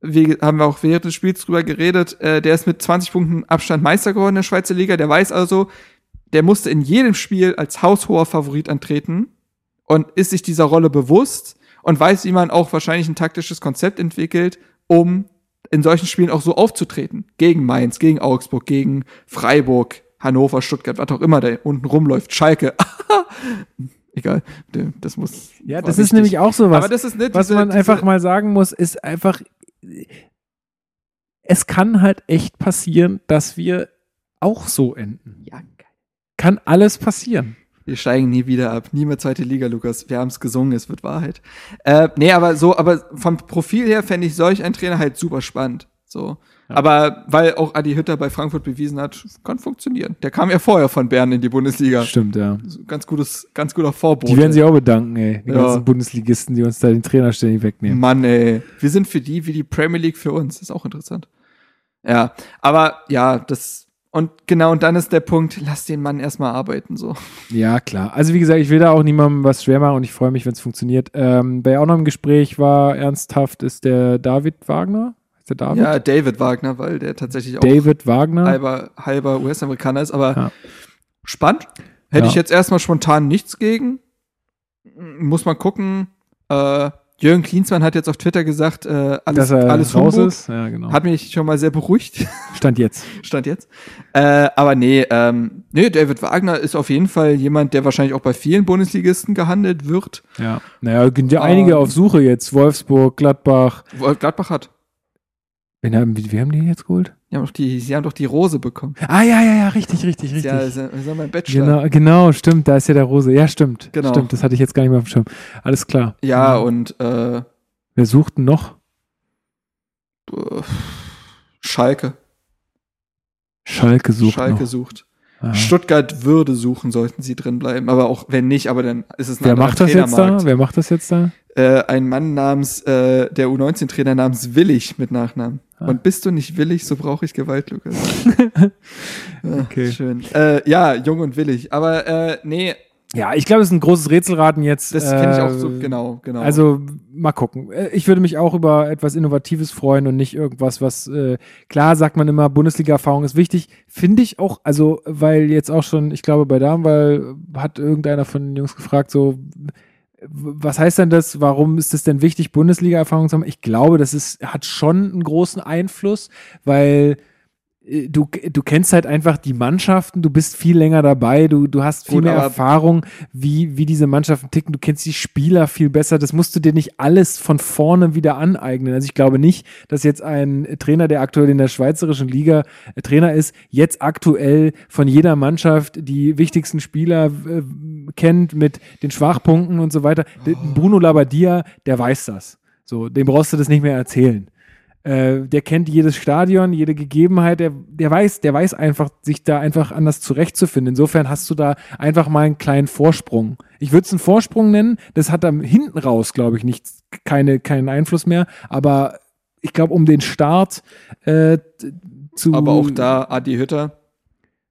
wie haben wir auch während des Spiels drüber geredet, äh, der ist mit 20 Punkten Abstand Meister geworden in der Schweizer Liga. Der weiß also, der musste in jedem Spiel als haushoher Favorit antreten und ist sich dieser Rolle bewusst und weiß, wie man auch wahrscheinlich ein taktisches Konzept entwickelt, um in solchen Spielen auch so aufzutreten. Gegen Mainz, gegen Augsburg, gegen Freiburg, Hannover, Stuttgart, was auch immer da unten rumläuft, Schalke. Egal, das muss. Ja, das ist wichtig. nämlich auch so was. Aber das ist nicht was diese- man diese- einfach mal sagen muss, ist einfach, es kann halt echt passieren, dass wir auch so enden. Ja, geil. Kann alles passieren. Wir steigen nie wieder ab. Nie mehr zweite Liga, Lukas. Wir haben es gesungen, es wird Wahrheit. Äh, nee, aber so, aber vom Profil her fände ich solch einen Trainer halt super spannend. So. Ja. Aber weil auch Adi Hütter bei Frankfurt bewiesen hat, kann funktionieren. Der kam ja vorher von Bern in die Bundesliga. Stimmt, ja. Ganz gutes, ganz guter Vorbote. Die werden sich auch bedanken, ey. Die Ja. ganzen Bundesligisten, die uns da den Trainer ständig wegnehmen. Mann, ey. Wir sind für die wie die Premier League für uns. ist auch interessant. Ja, aber ja, das und genau, und dann ist der Punkt, lass den Mann erstmal arbeiten, so. Ja, klar. Also wie gesagt, ich will da auch niemandem was schwer machen und ich freue mich, wenn es funktioniert. Ähm, wer auch noch im Gespräch war, ernsthaft, ist der David Wagner. Ist der David? Ja, David Wagner, weil der tatsächlich auch David Wagner. halber, halber US-Amerikaner ist, aber Ja. spannend. Hätte Ja. ich jetzt erstmal spontan nichts gegen. Muss man gucken. Äh, Jürgen Klinsmann hat jetzt auf Twitter gesagt, äh, alles, dass er alles raus Humbug. ist. Ja, genau. Hat mich schon mal sehr beruhigt, Stand jetzt. stand jetzt. Äh, aber nee, ähm, nee, David Wagner ist auf jeden Fall jemand, der wahrscheinlich auch bei vielen Bundesligisten gehandelt wird. Ja. Naja, sind ja einige Ähm. auf Suche jetzt. Wolfsburg, Gladbach. Gladbach hat. Wen haben, wie haben die jetzt geholt? Die haben doch die, sie haben doch die Rose bekommen. Ah, ja, ja, ja, richtig, richtig, richtig. Ja, ja, ist ja mein Bachelor. Genau, genau, stimmt, da ist ja der Rose. Ja, stimmt. Genau. Stimmt, das hatte ich jetzt gar nicht mehr auf dem Schirm. Alles klar. Ja, Mhm. und äh, Wer sucht noch? äh, Schalke. Schalke sucht Schalke noch. sucht. Ah. Stuttgart würde suchen, sollten sie drin bleiben. Aber auch wenn nicht, aber dann ist es ein Wer macht das jetzt da? Wer macht das jetzt da? Äh, ein Mann namens, äh, der U19-Trainer namens Willig mit Nachnamen. Ah. Und bist du nicht willig, so brauche ich Gewalt, Lukas. Ja, Okay. Schön. Äh, ja, jung und willig. Aber äh, nee, Ja, ich glaube, es ist ein großes Rätselraten jetzt. das kenne ich auch Äh, so, genau, genau. Also mal gucken. Äh, Ich würde mich auch über etwas Innovatives freuen und nicht irgendwas, was äh, klar sagt man immer, Bundesliga-Erfahrung ist wichtig. Finde ich auch, also weil jetzt auch schon, ich glaube bei Damenwahl hat irgendeiner von den Jungs gefragt, so was heißt denn das? Warum ist es denn wichtig, Bundesliga-Erfahrung zu haben? Ich glaube, das ist, hat schon einen großen Einfluss, weil du, du kennst halt einfach die Mannschaften, du bist viel länger dabei, du, du hast viel Gut, mehr Erfahrung, wie, wie diese Mannschaften ticken, du kennst die Spieler viel besser, das musst du dir nicht alles von vorne wieder aneignen. Also ich glaube nicht, dass jetzt ein Trainer, der aktuell in der schweizerischen Liga äh, Trainer ist, jetzt aktuell von jeder Mannschaft die wichtigsten Spieler äh, kennt mit den Schwachpunkten und so weiter. D- Bruno Labbadia, der weiß das. So, dem brauchst du das nicht mehr erzählen. Äh, der kennt jedes Stadion, jede Gegebenheit, der, der weiß, der weiß einfach, sich da einfach anders zurechtzufinden. Insofern hast du da einfach mal einen kleinen Vorsprung. Ich würde es einen Vorsprung nennen, das hat dann hinten raus, glaube ich, nicht keine, keinen Einfluss mehr, aber ich glaube, um den Start äh, zu. aber auch da, Adi Hütter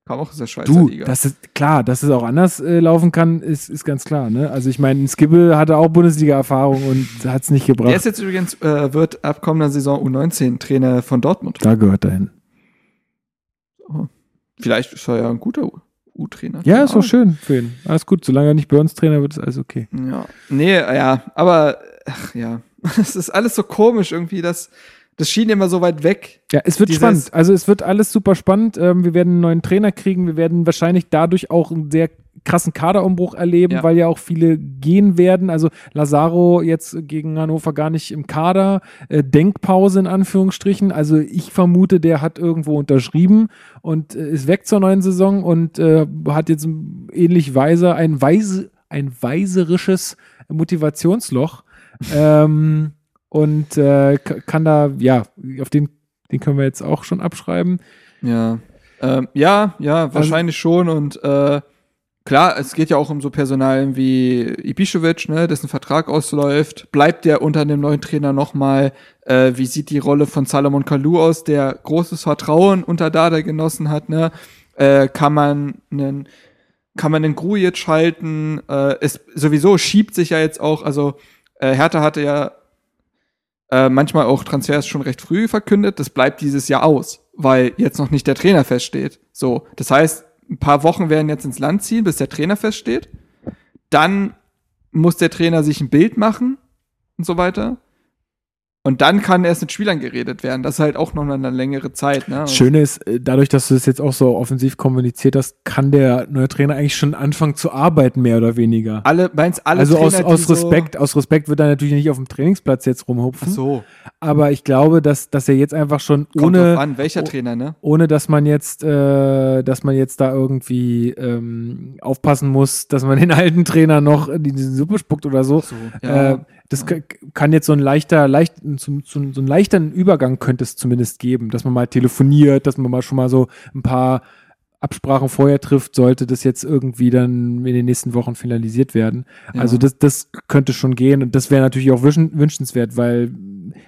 kam auch aus der Schweizer Du, Liga. das ist klar, dass es auch anders äh, laufen kann, ist, ist ganz klar. Ne? Also ich meine, Skibbe hatte auch Bundesliga-Erfahrung und hat es nicht gebracht. der ist jetzt übrigens, äh, wird ab kommender Saison U19-Trainer von Dortmund. da gehört er hin. Vielleicht ist er ja ein guter U-Trainer. Ja, ist Ahnung. schön für ihn. Alles gut, solange er nicht bei uns Trainer wird, ist alles okay. Ja. Nee, ja, aber ach ja, es ist alles so komisch irgendwie, das, das schien immer so weit weg. Ja, es wird Dieses- spannend. Also es wird alles super spannend. Ähm, wir werden einen neuen Trainer kriegen. Wir werden wahrscheinlich dadurch auch einen sehr krassen Kaderumbruch erleben, Ja. weil ja auch viele gehen werden. Also Lazaro jetzt gegen Hannover gar nicht im Kader. Äh, Denkpause in Anführungsstrichen. Also ich vermute, der hat irgendwo unterschrieben und äh, ist weg zur neuen Saison und äh, hat jetzt ähnlich weise ein weise ein weiserisches Motivationsloch. ähm, und äh, kann da, ja, auf den, den können wir jetzt auch schon abschreiben. Ja. Ähm, ja, ja, wahrscheinlich schon und äh, klar, es geht ja auch um so Personalien wie Ibišević, ne, dessen Vertrag ausläuft. Bleibt der unter dem neuen Trainer nochmal? Äh, wie sieht die Rolle von Salomon Kalou aus, der großes Vertrauen unter Dada genossen hat, ne? Äh, kann man einen kann man den Grujic halten? Äh, es sowieso schiebt sich ja jetzt auch, also äh, Hertha hatte ja äh, manchmal auch Transfers schon recht früh verkündet. Das bleibt dieses Jahr aus, weil jetzt noch nicht der Trainer feststeht. So, das heißt, ein paar Wochen werden jetzt ins Land ziehen, bis der Trainer feststeht. Dann muss der Trainer sich ein Bild machen und so weiter. Und dann kann erst mit Spielern geredet werden. Das ist halt auch noch eine längere Zeit. Ne? Das Schöne ist, äh, dadurch, dass du das jetzt auch so offensiv kommuniziert hast, kann der neue Trainer eigentlich schon anfangen zu arbeiten, mehr oder weniger. alle, meinst alle also aus, Trainer, aus die Respekt, aus Respekt wird er natürlich nicht auf dem Trainingsplatz jetzt rumhupfen. So, Aber ich glaube, dass, dass er jetzt einfach schon so kommt ohne, an, welcher Trainer, ne? ohne dass man jetzt, äh, dass man jetzt da irgendwie ähm, aufpassen muss, dass man den alten Trainer noch in die Suppe spuckt oder so. So, Äh, das kann jetzt so ein leichter, leicht, so, so, so einen leichteren Übergang könnte es zumindest geben, dass man mal telefoniert, dass man mal schon mal so ein paar Absprachen vorher trifft, sollte das jetzt irgendwie dann in den nächsten Wochen finalisiert werden. Ja. Also das, das könnte schon gehen und das wäre natürlich auch wünschen, wünschenswert, weil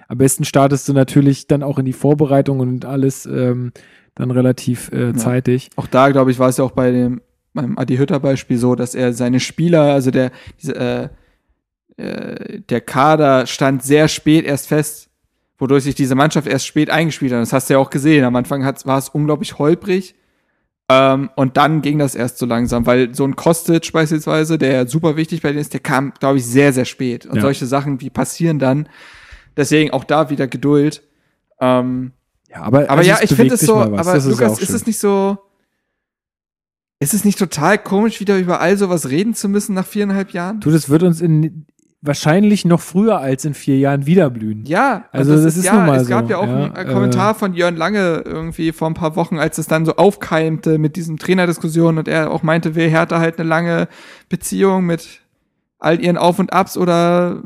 am besten startest du natürlich dann auch in die Vorbereitung und alles ähm, dann relativ äh, zeitig. auch da, glaube ich, war es ja auch bei dem beim Adi Hütter Beispiel so, dass er seine Spieler, also der diese, äh, äh, der Kader stand sehr spät erst fest, wodurch sich diese Mannschaft erst spät eingespielt hat. Das hast du ja auch gesehen. Am Anfang war es unglaublich holprig. Ähm, und dann ging das erst so langsam, weil so ein Kostic beispielsweise, der super wichtig bei denen ist, der kam, glaube ich, sehr, sehr spät. Und Ja. solche Sachen, wie passieren dann. Deswegen auch da wieder Geduld. Ähm, Ja, aber, aber also ja, ich finde es so, aber Das ist Lukas, ist schön. es nicht so, ist es nicht total komisch, wieder über all sowas reden zu müssen nach viereinhalb Jahren? Du, das wird uns in wahrscheinlich noch früher als in vier Jahren wieder blühen. Ja, Also und das ist ja, nun mal es gab so, ja auch ja, einen äh, Kommentar von Jörn Lange irgendwie vor ein paar Wochen, als es dann so aufkeimte mit diesen Trainerdiskussionen und er auch meinte, will Hertha halt eine lange Beziehung mit all ihren Auf und Abs oder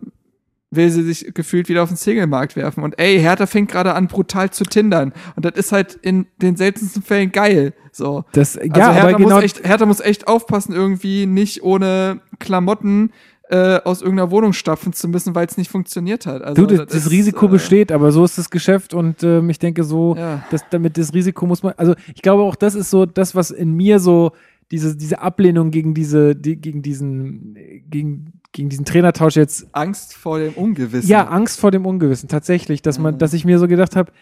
will sie sich gefühlt wieder auf den Singlemarkt werfen. Und ey, Hertha fängt gerade an, brutal zu tindern. Und das ist halt in den seltensten Fällen geil. So. Das, ja, Also Hertha, aber genau, muss echt, Hertha muss echt aufpassen, irgendwie nicht ohne Klamotten äh, aus irgendeiner Wohnung stapfen zu müssen, weil es nicht funktioniert hat. Also, du, das, das ist, Risiko äh, besteht, aber so ist das Geschäft und ähm, ich denke so, Ja. dass damit das Risiko muss man, also ich glaube auch, das ist so das, was in mir so diese, diese Ablehnung gegen diese, die, gegen diesen, gegen, gegen diesen Trainertausch jetzt Angst vor dem Ungewissen. Ja, Angst vor dem Ungewissen, tatsächlich, dass man, Mhm. dass ich mir so gedacht habe,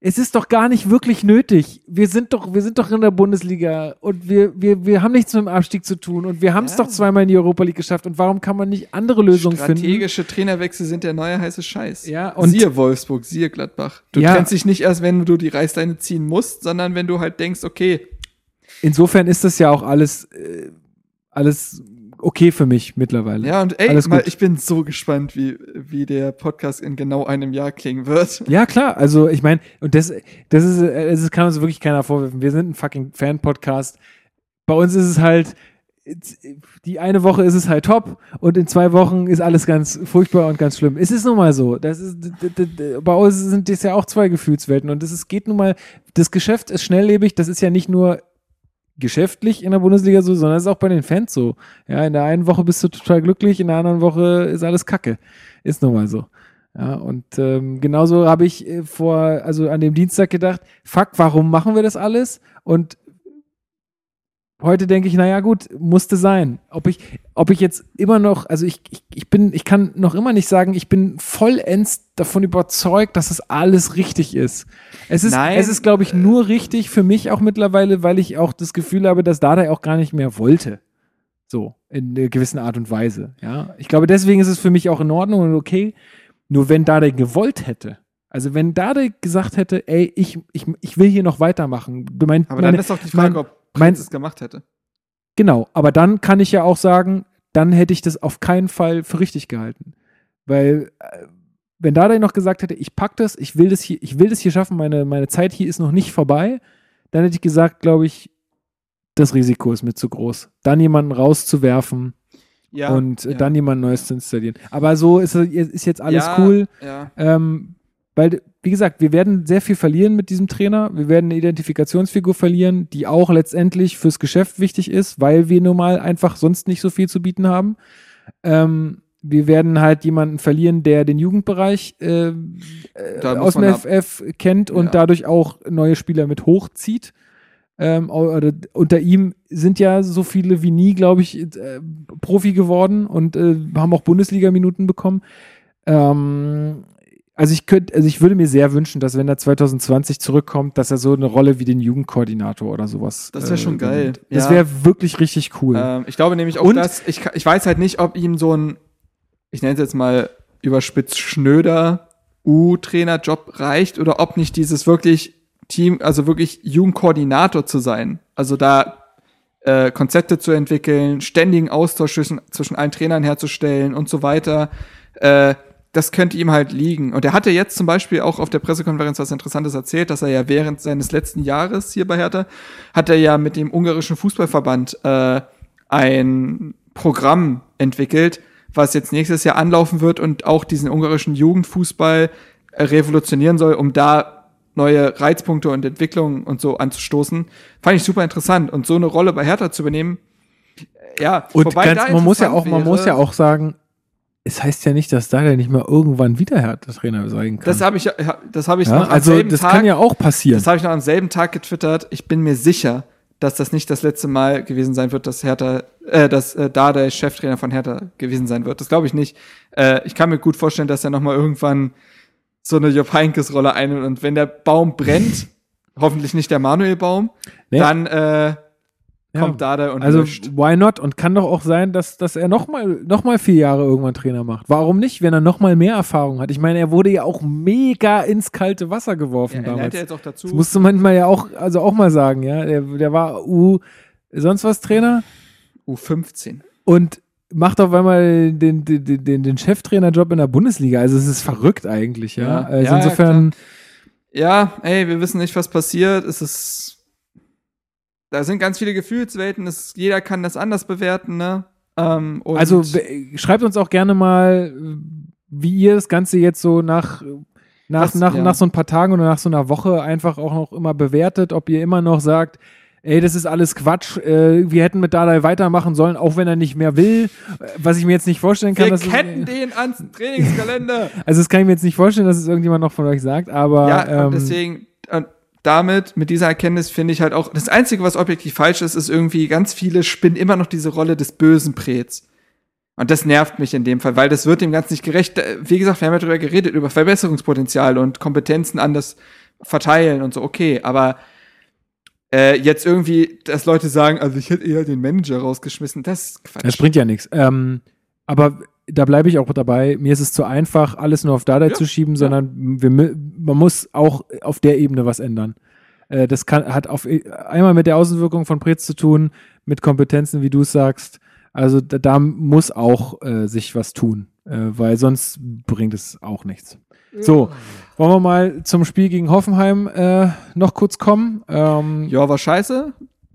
es ist doch gar nicht wirklich nötig. Wir sind doch, wir sind doch in der Bundesliga und wir, wir, wir haben nichts mit dem Abstieg zu tun und wir haben es Ja. doch zweimal in die Europa League geschafft und warum kann man nicht andere Lösungen finden? Strategische Trainerwechsel sind der neue heiße Scheiß. Ja, und siehe Wolfsburg, siehe Gladbach. Du Ja. trennst dich nicht erst, wenn du die Reißleine ziehen musst, sondern wenn du halt denkst, okay, insofern ist das ja auch alles, äh, alles okay für mich mittlerweile. ja, und ey, mal, ich bin so gespannt, wie, wie der Podcast in genau einem Jahr klingen wird. Ja, klar. Also, ich meine, und das, das ist, das kann uns wirklich keiner vorwerfen. Wir sind ein fucking Fan-Podcast. Bei uns ist es halt, die eine Woche ist es halt top und in zwei Wochen ist alles ganz furchtbar und ganz schlimm. Es ist nun mal so. Das ist, bei uns sind das ja auch zwei Gefühlswelten und das ist, geht nun mal, das Geschäft ist schnelllebig. Das ist ja nicht nur geschäftlich in der Bundesliga so, sondern es ist auch bei den Fans so. Ja, in der einen Woche bist du total glücklich, in der anderen Woche ist alles Kacke. Ist nun mal so. Ja, und ähm, genauso habe ich äh, vor, also an dem Dienstag gedacht, fuck, warum machen wir das alles? Und heute denke ich, naja, gut, musste sein. Ob ich, ob ich jetzt immer noch, also ich, ich, ich bin, ich kann noch immer nicht sagen, ich bin vollends davon überzeugt, dass es alles richtig ist. Es ist, Nein. es ist, glaube ich, nur richtig für mich auch mittlerweile, weil ich auch das Gefühl habe, dass Dada auch gar nicht mehr wollte. So, in einer gewissen Art und Weise. Ja, ich glaube, deswegen ist es für mich auch in Ordnung und okay. Nur wenn Dada gewollt hätte, also wenn Dada gesagt hätte, ey, ich, ich, ich will hier noch weitermachen. Mein, Aber dann meine, ist doch die Frage, mein- ob mein- es gemacht hätte. Genau, aber dann kann ich ja auch sagen, dann hätte ich das auf keinen Fall für richtig gehalten. Weil, äh, wenn Dada noch gesagt hätte, ich pack das, ich will das hier, ich will das hier schaffen, meine, meine Zeit hier ist noch nicht vorbei, dann hätte ich gesagt, glaube ich, das Risiko ist mir zu groß. Dann jemanden rauszuwerfen Ja. und äh, ja. dann jemand Neues zu installieren. Aber so ist, ist jetzt alles ja, cool. Ja. Ähm, weil, wie gesagt, wir werden sehr viel verlieren mit diesem Trainer. Wir werden eine Identifikationsfigur verlieren, die auch letztendlich fürs Geschäft wichtig ist, weil wir nun mal einfach sonst nicht so viel zu bieten haben. Ähm, wir werden halt jemanden verlieren, der den Jugendbereich äh, äh, aus dem FF kennt und Ja. dadurch auch neue Spieler mit hochzieht. Ähm, oder, unter ihm sind ja so viele wie nie, glaube ich, äh, Profi geworden und äh, haben auch Bundesliga-Minuten bekommen. Ähm, also ich könnte, also ich würde mir sehr wünschen, dass wenn er 2020 zurückkommt, dass er so eine Rolle wie den Jugendkoordinator oder sowas. Das wär schon geil. übernimmt. Das Ja. wäre wirklich richtig cool. Ähm, ich glaube nämlich auch, Und- dass ich, ich weiß halt nicht, ob ihm so ein, ich nenne es jetzt mal überspitzt schnöder U-Trainer-Job reicht oder ob nicht dieses wirklich Team, also wirklich Jugendkoordinator zu sein. Also da äh, Konzepte zu entwickeln, ständigen Austausch zwischen, zwischen allen Trainern herzustellen und so weiter. Äh, das könnte ihm halt liegen. Und er hatte jetzt zum Beispiel auch auf der Pressekonferenz was Interessantes erzählt, dass er ja während seines letzten Jahres hier bei Hertha, hat er ja mit dem ungarischen Fußballverband äh, ein Programm entwickelt, was jetzt nächstes Jahr anlaufen wird und auch diesen ungarischen Jugendfußball äh, revolutionieren soll, um da neue Reizpunkte und Entwicklungen und so anzustoßen. Fand ich super interessant. Und so eine Rolle bei Hertha zu übernehmen, ja, und ganz, man muss ja auch, man wäre- muss ja auch sagen, es heißt ja nicht, dass Dada nicht mal irgendwann wieder Hertha-Trainer sein kann. Das habe ich, das habe ich ja, noch am also selben das Tag. kann ja auch passieren. Das habe ich noch am selben Tag getwittert. Ich bin mir sicher, dass das nicht das letzte Mal gewesen sein wird, dass Hertha, äh, dass äh, da der Cheftrainer von Hertha gewesen sein wird. Das glaube ich nicht. Äh, ich kann mir gut vorstellen, dass er noch mal irgendwann so eine Jupp Heinkes Rolle ein und wenn der Baum brennt, hoffentlich nicht der Manuel Baum, Nee. dann äh, Ja. kommt Dada und Also löscht. why not? Und kann doch auch sein, dass, dass er nochmal noch mal vier Jahre irgendwann Trainer macht. Warum nicht, wenn er nochmal mehr Erfahrung hat? Ich meine, er wurde ja auch mega ins kalte Wasser geworfen Ja, er damals. ja jetzt auch dazu. Das musst du manchmal ja auch, also auch mal sagen, ja. Der, der war U sonst was Trainer U15. und macht auf einmal den, den, den, den Cheftrainerjob in der Bundesliga. Also es ist verrückt eigentlich, ja. Ja. Also Ja, ja, insofern, Ja, ey, wir wissen nicht, was passiert. Es ist. Da sind ganz viele Gefühlswelten. Es, jeder kann das anders bewerten, ne? Ähm, also schreibt uns auch gerne mal, wie ihr das Ganze jetzt so nach nach, Was- nach, ja. nach so ein paar Tagen oder nach so einer Woche einfach auch noch immer bewertet, ob ihr immer noch sagt, ey, das ist alles Quatsch, äh, wir hätten mit Dardai weitermachen sollen, auch wenn er nicht mehr will, was ich mir jetzt nicht vorstellen kann. wir ketten den ans Trainingskalender. also das kann ich mir jetzt nicht vorstellen, dass es irgendjemand noch von euch sagt, aber ja, ähm, deswegen, und damit, mit dieser Erkenntnis finde ich halt auch, das Einzige, was objektiv falsch ist, ist irgendwie, ganz viele spinnen immer noch diese Rolle des bösen Prets. Und das nervt mich in dem Fall, weil das wird dem Ganzen nicht gerecht. Wie gesagt, wir haben ja darüber geredet, über Verbesserungspotenzial und Kompetenzen anders verteilen und so, okay, aber äh, jetzt irgendwie, dass Leute sagen, also ich hätte eher den Manager rausgeschmissen, das ist Quatsch. Das bringt ja nichts. Ähm, aber da bleibe ich auch dabei. Mir ist es zu einfach, alles nur auf Dardai Ja, zu schieben, sondern wir, man muss auch auf der Ebene was ändern. Äh, das kann, hat auf, einmal mit der Außenwirkung von Pretz zu tun, mit Kompetenzen, wie du es sagst. Also da, da muss auch äh, sich was tun, äh, weil sonst bringt es auch nichts. So, wollen wir mal zum Spiel gegen Hoffenheim äh, noch kurz kommen? Ähm, Ja, war scheiße.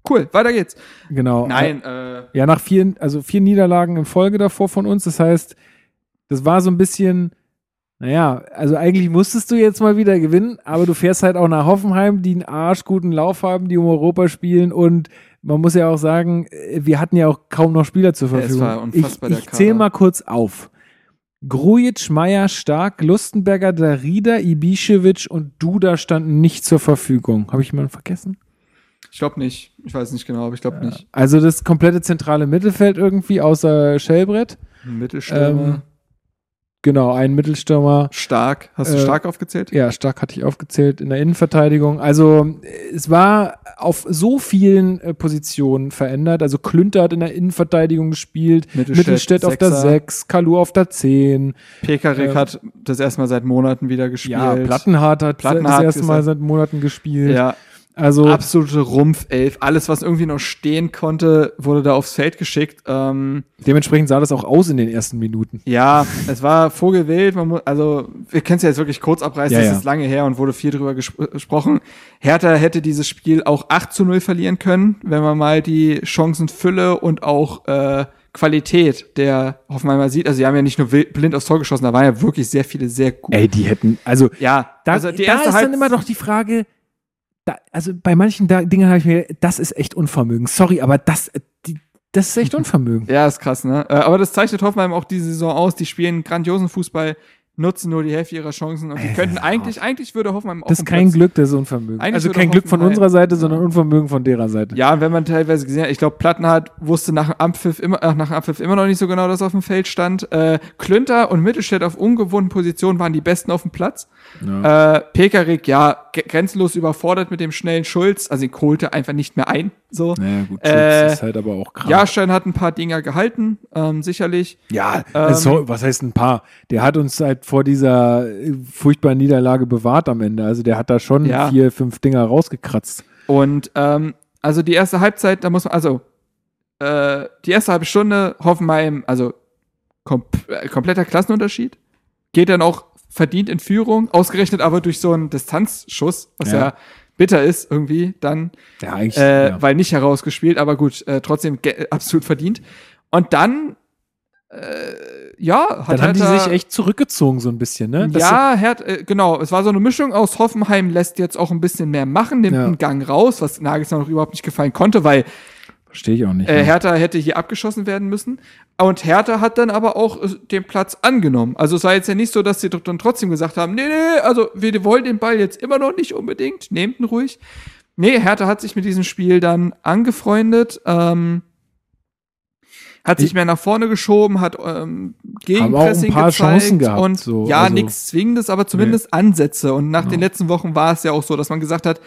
Cool, weiter geht's. Genau. Nein, äh, Ja, nach vier, also vier Niederlagen in Folge davor von uns. Das heißt, das war so ein bisschen, naja, also eigentlich musstest du jetzt mal wieder gewinnen, aber du fährst halt auch nach Hoffenheim, die einen arschguten Lauf haben, die um Europa spielen und man muss ja auch sagen, äh, wir hatten ja auch kaum noch Spieler zur Ja, es Verfügung. war unfassbar, ich der ich zähle mal kurz auf. Grujic, Meier, Stark, Lustenberger, Darida, Ibišević und Duda standen nicht zur Verfügung. Habe ich jemanden vergessen? Ich glaube nicht. Ich weiß nicht genau, aber ich glaube nicht. Also das komplette zentrale Mittelfeld irgendwie, außer Schellbrett. Mittelstürmer. Ähm, genau, ein Mittelstürmer. Stark. Hast du äh, stark aufgezählt? Ja, stark hatte ich aufgezählt in der Innenverteidigung. Also äh, es war auf so vielen äh, Positionen verändert. Also Klünter hat in der Innenverteidigung gespielt, Mittelstädt, Mittelstädt auf der Sechser. 6, Kalu auf der 10. Pekarik äh, hat das erstmal seit Monaten wieder gespielt. Ja, Plattenhardt hat Plattenhardt das erste Mal seit Monaten gespielt. Ja, Also absolute Rumpfelf. Alles, was irgendwie noch stehen konnte, wurde da aufs Feld geschickt. Ähm, dementsprechend sah das auch aus in den ersten Minuten. ja, es war vogelwild. Man muss, also, wir können es ja jetzt wirklich kurz abreißen. Ja, das ja. ist lange her und wurde viel drüber gespr gesprochen. Hertha hätte dieses Spiel auch 8 zu 0 verlieren können, wenn man mal die Chancenfülle und auch äh, Qualität der Hoffenheimer sieht. Also, sie haben ja nicht nur blind aufs Tor geschossen, da waren ja wirklich sehr viele sehr gut. Ey, die hätten, also Ja, Da, also die da erste ist Halb dann immer doch die Frage, da, also bei manchen da, Dingen habe ich mir, das ist echt Unvermögen. Sorry, aber das, die, das ist echt Unvermögen. Ja, ist krass, ne? Äh, Aber das zeichnet Hoffenheim auch diese Saison aus. Die spielen grandiosen Fußball, nutzen nur die Hälfte ihrer Chancen und die Ey, könnten eigentlich, eigentlich würde Hoffenheim auch Das ist kein Platz- Glück, das ist Unvermögen. Also kein Glück von unserer Seite, sondern Unvermögen von derer Seite. Ja, wenn man teilweise gesehen hat, ich glaube, Plattenhardt wusste nach dem Abpfiff immer, äh, nach dem Abpfiff immer noch nicht so genau, dass auf dem Feld stand. Äh, Klünter und Mittelstädt auf ungewohnten Positionen waren die Besten auf dem Platz. Ja. Äh, Pekarik, ja, grenzenlos überfordert mit dem schnellen Schulz, also ihn holte einfach nicht mehr ein. So. Naja, gut, Äh, Schulz ist halt aber auch krass. Jahrstein hat ein paar Dinger gehalten, ähm, sicherlich. Ja, Ähm, also, was heißt ein paar? Der hat uns halt vor dieser äh, furchtbaren Niederlage bewahrt am Ende. Also der hat da schon Ja. vier, fünf Dinger rausgekratzt. Und ähm, also die erste Halbzeit, da muss man, also äh, die erste halbe Stunde Hoffenheim, also kom äh, kompletter Klassenunterschied. Geht dann auch verdient in Führung, ausgerechnet aber durch so einen Distanzschuss, was ja, Ja. bitter ist irgendwie dann, Ja, äh, ja. weil nicht herausgespielt, aber gut, äh, trotzdem absolut verdient. Und dann, ja, hat Dann haben die Hertha- sich echt zurückgezogen so ein bisschen, ne? Das ja, Herd, äh, genau. Es war so eine Mischung aus Hoffenheim lässt jetzt auch ein bisschen mehr machen, nimmt Ja. einen Gang raus, was Nagelsmann noch überhaupt nicht gefallen konnte, weil Verstehe ich auch nicht. äh, ne? Hertha hätte hier abgeschossen werden müssen. Und Hertha hat dann aber auch äh, den Platz angenommen. Also es war jetzt ja nicht so, dass sie doch dann trotzdem gesagt haben, nee, nee, also wir wollen den Ball jetzt immer noch nicht unbedingt, nehmt ihn ruhig. Nee, Hertha hat sich mit diesem Spiel dann angefreundet, ähm, hat sich Ich- mehr nach vorne geschoben, hat ähm, Haben auch Gegenpressing ein paar gezeigt Chancen gehabt, und so, ja, also- nichts Zwingendes, aber zumindest Ansätze. Und nach den Genau. letzten Wochen war es ja auch so, dass man gesagt hat,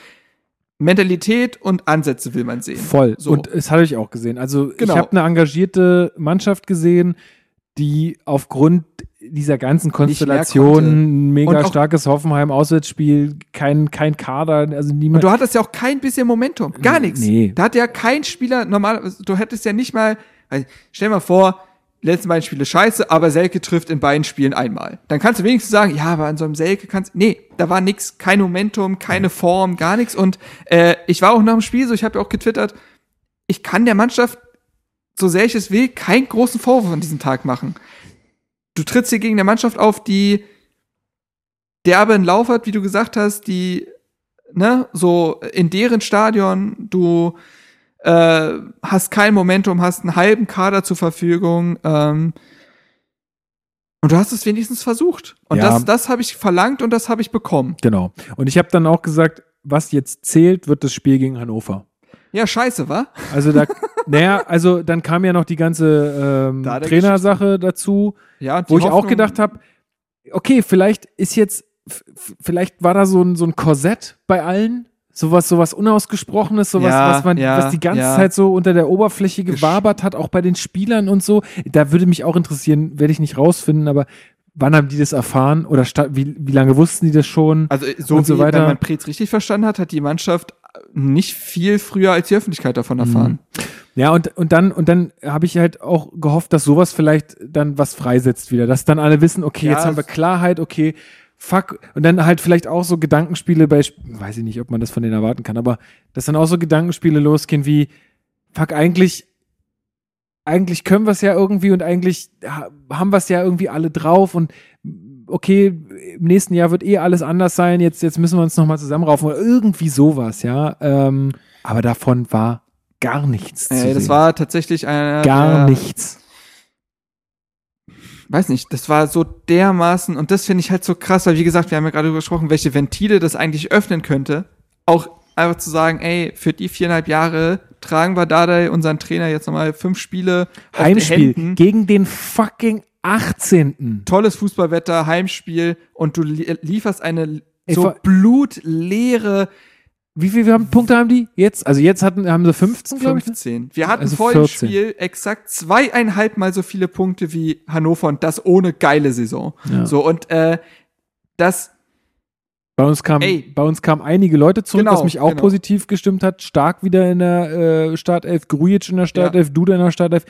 Mentalität und Ansätze will man sehen. Voll. So. Und es hatte ich auch gesehen. Also Genau. ich habe eine engagierte Mannschaft gesehen, die aufgrund dieser ganzen Konstellation mega Und starkes Hoffenheim Auswärtsspiel, kein kein Kader, also Und niemand du hattest ja auch kein bisschen Momentum. Gar nichts. Nee. Da hat ja kein Spieler normal, du hättest ja nicht mal, also stell mal vor, die letzten beiden Spiele scheiße, aber Selke trifft in beiden Spielen einmal. Dann kannst du wenigstens sagen, ja, aber an so einem Selke kannst nee, da war nix, kein Momentum, keine Form, gar nichts. Und äh, ich war auch nach dem Spiel so, ich habe ja auch getwittert, ich kann der Mannschaft, so sehr ich es will, keinen großen Vorwurf an diesem Tag machen. Du trittst hier gegen eine Mannschaft auf, die derbe einen Lauf hat, wie du gesagt hast, die ne, so in deren Stadion, du äh, hast kein Momentum, hast einen halben Kader zur Verfügung, ähm, und du hast es wenigstens versucht. Und Ja. das, das habe ich verlangt und das habe ich bekommen. Genau. Und ich habe dann auch gesagt, was jetzt zählt, wird das Spiel gegen Hannover. Ja, scheiße, wa? Also da, naja, also dann kam ja noch die ganze ähm, Da Trainersache dazu, Ja, wo die ich auch Hoffnung- gedacht habe, okay, vielleicht ist jetzt, vielleicht war da so ein, so ein Korsett bei allen, sowas, sowas Unausgesprochenes, sowas, Ja, was man, ja, was die ganze ja. Zeit so unter der Oberfläche gewabert hat, auch bei den Spielern und so. Da würde mich auch interessieren, werde ich nicht rausfinden, aber wann haben die das erfahren oder wie, wie lange wussten die das schon? Also so, und so wie, weiter. wenn man Preetz richtig verstanden hat, hat die Mannschaft nicht viel früher als die Öffentlichkeit davon erfahren. Ja, und, und dann, und dann habe ich halt auch gehofft, dass sowas vielleicht dann was freisetzt wieder, dass dann alle wissen, okay, Ja, jetzt haben wir Klarheit, okay, fuck, und dann halt vielleicht auch so Gedankenspiele bei, weiß ich nicht, ob man das von denen erwarten kann, aber dass dann auch so Gedankenspiele losgehen wie, fuck, eigentlich, eigentlich können wir es ja irgendwie und eigentlich ha- haben wir es ja irgendwie alle drauf und okay, im nächsten Jahr wird eh alles anders sein, jetzt, jetzt müssen wir uns nochmal zusammenraufen oder irgendwie sowas, ja. Ähm, aber davon war gar nichts. Ey, das war tatsächlich einer gar nichts. Weiß nicht, das war so dermaßen, und das finde ich halt so krass, weil wie gesagt, wir haben ja gerade gesprochen, welche Ventile das eigentlich öffnen könnte. Auch einfach zu sagen, ey, für die viereinhalb Jahre tragen wir Dardai, unseren Trainer, jetzt nochmal fünf Spiele den Heimspiel Händen. gegen den fucking 18. Tolles Fußballwetter, Heimspiel und du li lieferst eine so blutleere Wie viele Punkte haben die jetzt? Also jetzt hatten, haben sie 15, glaube ich. ne? 15. Wir hatten Also vor dem 14. Spiel exakt zweieinhalb Mal so viele Punkte wie Hannover und das ohne geile Saison. Ja. So, und äh, das Bei uns kamen Ey. bei uns kamen einige Leute zurück, Genau, was mich auch genau. positiv gestimmt hat. Stark wieder in der äh, Startelf, Grujic in der Startelf, Duda in der Startelf,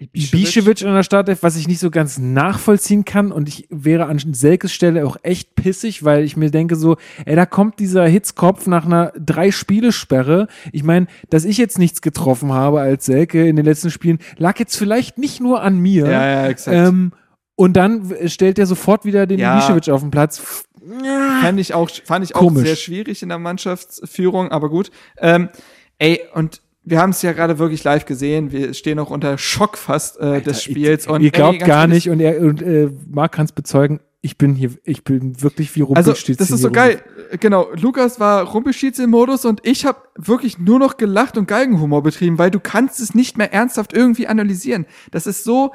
Ibišević in der Startelf, was ich nicht so ganz nachvollziehen kann. Und ich wäre an Selkes Stelle auch echt pissig, weil ich mir denke so, ey, da kommt dieser Hitzkopf nach einer Drei-Spiele-Sperre. Ich meine, dass ich jetzt nichts getroffen habe als Selke in den letzten Spielen, lag jetzt vielleicht nicht nur an mir. Ja, ja, exakt. Ähm, und dann stellt er sofort wieder den Ja. Ibišević auf den Platz. fand ich auch, fand ich auch sehr schwierig in der Mannschaftsführung, aber gut. Ähm, ey, und wir haben es ja gerade wirklich live gesehen. Wir stehen auch unter Schock fast äh, des Spiels. Und und ihr glaubt ey, gar nicht und er und äh, Marc kann es bezeugen, ich bin hier, ich bin wirklich wie Also, Rumpelstilzchen das ist so geil. Genau, Lukas war Rumpelstilzchen-Modus und ich habe wirklich nur noch gelacht und Galgenhumor betrieben, weil du kannst es nicht mehr ernsthaft irgendwie analysieren. Das ist so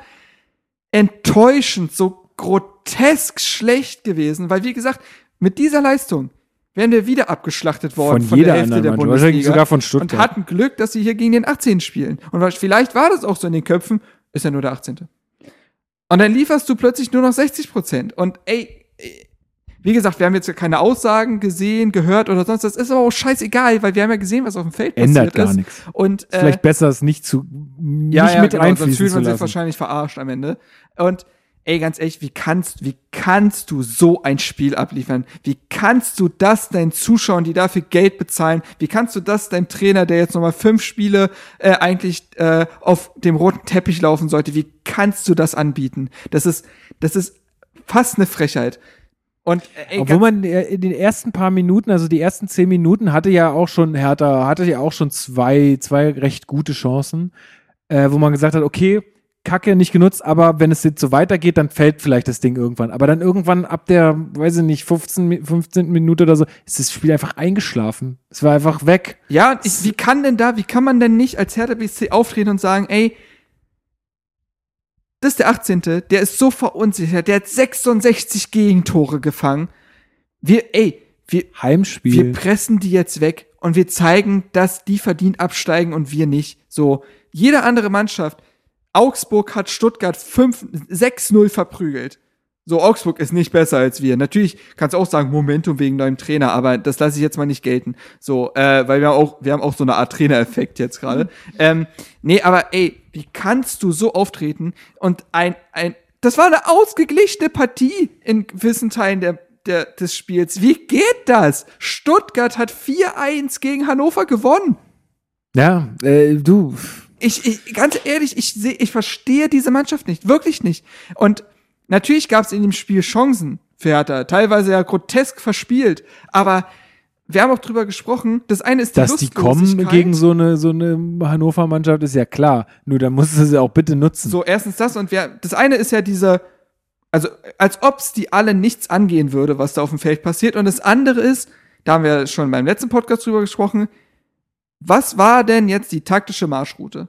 enttäuschend, so grotesk schlecht gewesen, weil wie gesagt, mit dieser Leistung wären wir wieder abgeschlachtet worden Von von, jeder der Hälfte anderen der wahrscheinlich Bundesliga. sogar von und Stuttgart. hatten Glück, dass sie hier gegen den 18 spielen. Und vielleicht war das auch so in den Köpfen, ist ja nur der 18. Und dann lieferst du plötzlich nur noch 60 Prozent. Und ey, wie gesagt, wir haben jetzt keine Aussagen gesehen, gehört oder sonst. Das ist aber auch scheißegal, weil wir haben ja gesehen, was auf dem Feld Ändert passiert gar ist. nichts. Und äh, Vielleicht besser, es nicht zu nicht ja, ja, mit genau, sonst einfließen fühlt zu man sich lassen. wahrscheinlich verarscht am Ende. Und ey, ganz ehrlich, wie kannst, wie kannst du so ein Spiel abliefern? Wie kannst du das deinen Zuschauern, die dafür Geld bezahlen, wie kannst du das deinem Trainer, der jetzt nochmal fünf Spiele äh, eigentlich äh, auf dem roten Teppich laufen sollte, wie kannst du das anbieten? Das ist, das ist fast eine Frechheit. Und äh, Obwohl man äh, in den ersten paar Minuten, also die ersten zehn Minuten, hatte ja auch schon Hertha, hatte ja auch schon zwei, zwei recht gute Chancen, äh, wo man gesagt hat, okay, Kacke nicht genutzt, aber wenn es jetzt so weitergeht, dann fällt vielleicht das Ding irgendwann. Aber dann irgendwann ab der, weiß ich nicht, 15, Mi- 15. Minute oder so, ist das Spiel einfach eingeschlafen. Es war einfach weg. Ja, ich, wie kann denn da, wie kann man denn nicht als Hertha BSC auftreten und sagen, ey, das ist der 18. Der ist so verunsichert. Der hat 66 Gegentore gefangen. Wir, ey, wir, Heimspiel. wir pressen die jetzt weg und wir zeigen, dass die verdient absteigen und wir nicht. So, jede andere Mannschaft, Augsburg hat Stuttgart 5, 6-0 verprügelt. So, Augsburg ist nicht besser als wir. Natürlich kannst du auch sagen, Momentum wegen neuem Trainer, aber das lasse ich jetzt mal nicht gelten. So, äh, weil wir auch, wir haben auch so eine Art Trainereffekt jetzt gerade. Ähm, nee, aber ey, wie kannst du so auftreten und ein, ein, das war eine ausgeglichene Partie in gewissen Teilen der, der, des Spiels. Wie geht das? Stuttgart hat 4-1 gegen Hannover gewonnen. ja, äh, du. Ich, ich ganz ehrlich, ich sehe, ich verstehe diese Mannschaft nicht, wirklich nicht. Und natürlich gab es in dem Spiel Chancen für Hertha, teilweise ja grotesk verspielt, aber wir haben auch drüber gesprochen. Das eine ist die Dass die kommen gegen so eine, so eine Hannover-Mannschaft, ist ja klar. Nur dann musst du sie auch bitte nutzen. So, erstens das und wir, das eine ist ja diese, also als ob's die alle nichts angehen würde, was da auf dem Feld passiert. Und das andere ist, da haben wir schon beim letzten Podcast drüber gesprochen, was war denn jetzt die taktische Marschroute?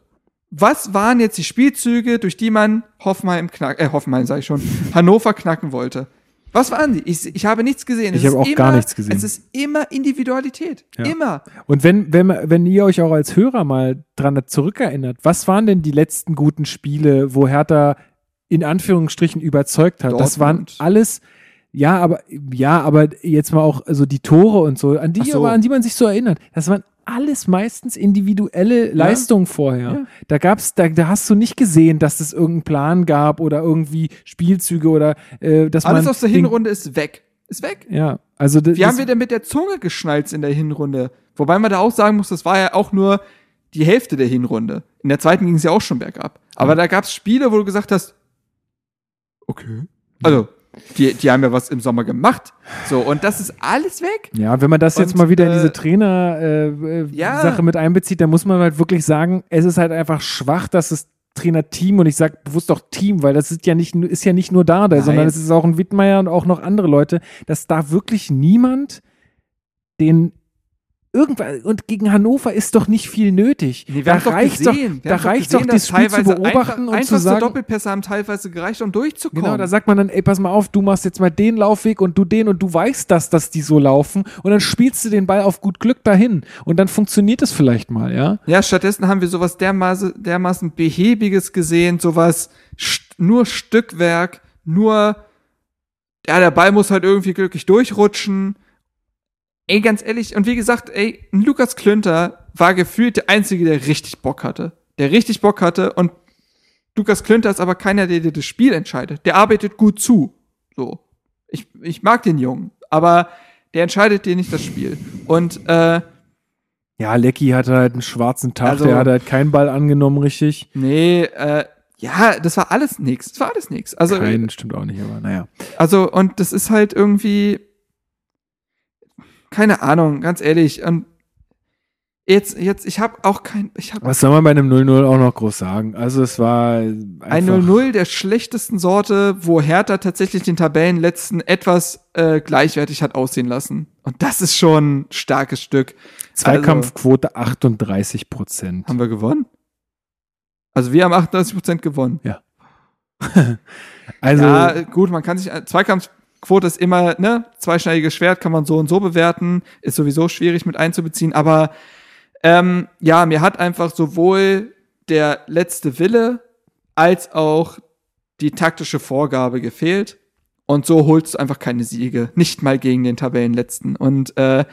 Was waren jetzt die Spielzüge, durch die man Hoffenheim knack, äh, Hoffenheim sage ich schon, Hannover knacken wollte? Was waren die? Ich, ich habe nichts gesehen. Es Ich habe auch gar nichts gesehen. Es ist immer Individualität. Ja. Immer. Und wenn, wenn, wenn ihr euch auch als Hörer mal dran zurückerinnert, was waren denn die letzten guten Spiele, wo Hertha in Anführungsstrichen überzeugt hat? Das waren Dortmund. alles, ja, aber, ja, aber jetzt mal auch, also die Tore und so, an die, so. aber an die man sich so erinnert. Das waren alles meistens individuelle Leistungen vorher. Ja. Da gab's, da, da hast du nicht gesehen, dass es irgendeinen Plan gab oder irgendwie Spielzüge oder äh, dass Alles man aus der Hinrunde ist weg. Ist weg. Ja, also Wie haben wir denn mit der Zunge geschnalzt in der Hinrunde? Wobei man da auch sagen muss, das war ja auch nur die Hälfte der Hinrunde. In der zweiten ging es ja auch schon bergab. Aber da gab es Spiele, wo du gesagt hast, okay. Also, die, die haben ja was im Sommer gemacht. So, und das ist alles weg. Ja, wenn man das jetzt Und, mal wieder in äh, diese Trainer-Sache äh, ja. Sache mit einbezieht, dann muss man halt wirklich sagen, es ist halt einfach schwach, dass das Trainerteam, und ich sage bewusst auch Team, weil das ist ja nicht, nur- ist ja nicht nur da, sondern es ist auch ein Wittmeier und auch noch andere Leute, dass da wirklich niemand den irgendwann und gegen Hannover ist doch nicht viel nötig. Nee, wir da haben's doch reicht gesehen. doch, da reicht gesehen, doch, das Spiel zu beobachten einfach, und zu sagen, Doppelpässe haben teilweise gereicht, um durchzukommen. Genau, da sagt man dann, ey, pass mal auf, du machst jetzt mal den Laufweg und du den und du weißt das, dass die so laufen und dann spielst du den Ball auf gut Glück dahin und dann funktioniert es vielleicht mal, ja? Ja, stattdessen haben wir sowas dermaßen, dermaßen behäbiges gesehen, sowas st nur Stückwerk, nur, ja, der Ball muss halt irgendwie glücklich durchrutschen. Ey, ganz ehrlich, und wie gesagt, ey, Lukas Klünter war gefühlt der Einzige, der richtig Bock hatte. Der richtig Bock hatte und Lukas Klünter ist aber keiner, der dir das Spiel entscheidet. Der arbeitet gut zu. So. Ich, ich mag den Jungen, aber der entscheidet dir nicht das Spiel. Und, äh, Ja, Lecky hatte halt einen schwarzen Tag, Also- der hat halt keinen Ball angenommen, richtig. Nee, äh, ja, das war alles nix. Das war alles nix. Also, Kein, stimmt auch nicht, aber naja. also, und das ist halt irgendwie, keine Ahnung, ganz ehrlich. Und jetzt, jetzt, ich habe auch kein, ich habe Was soll man bei einem 0-0 auch noch groß sagen? Also es war ein einfach, 0-0 der schlechtesten Sorte, wo Hertha tatsächlich den Tabellenletzten etwas äh, gleichwertig hat aussehen lassen. Und das ist schon ein starkes Stück. Zweikampfquote 38 Prozent. Haben wir gewonnen? Also wir haben 38 Prozent gewonnen. Also, ja, gut, man kann sich, Zweikampfquote ist immer, ne, zweischneidiges Schwert kann man so und so bewerten, ist sowieso schwierig mit einzubeziehen, aber ähm, ja, mir hat einfach sowohl der letzte Wille als auch die taktische Vorgabe gefehlt. Und so holst du einfach keine Siege. Nicht mal gegen den Tabellenletzten. Und äh,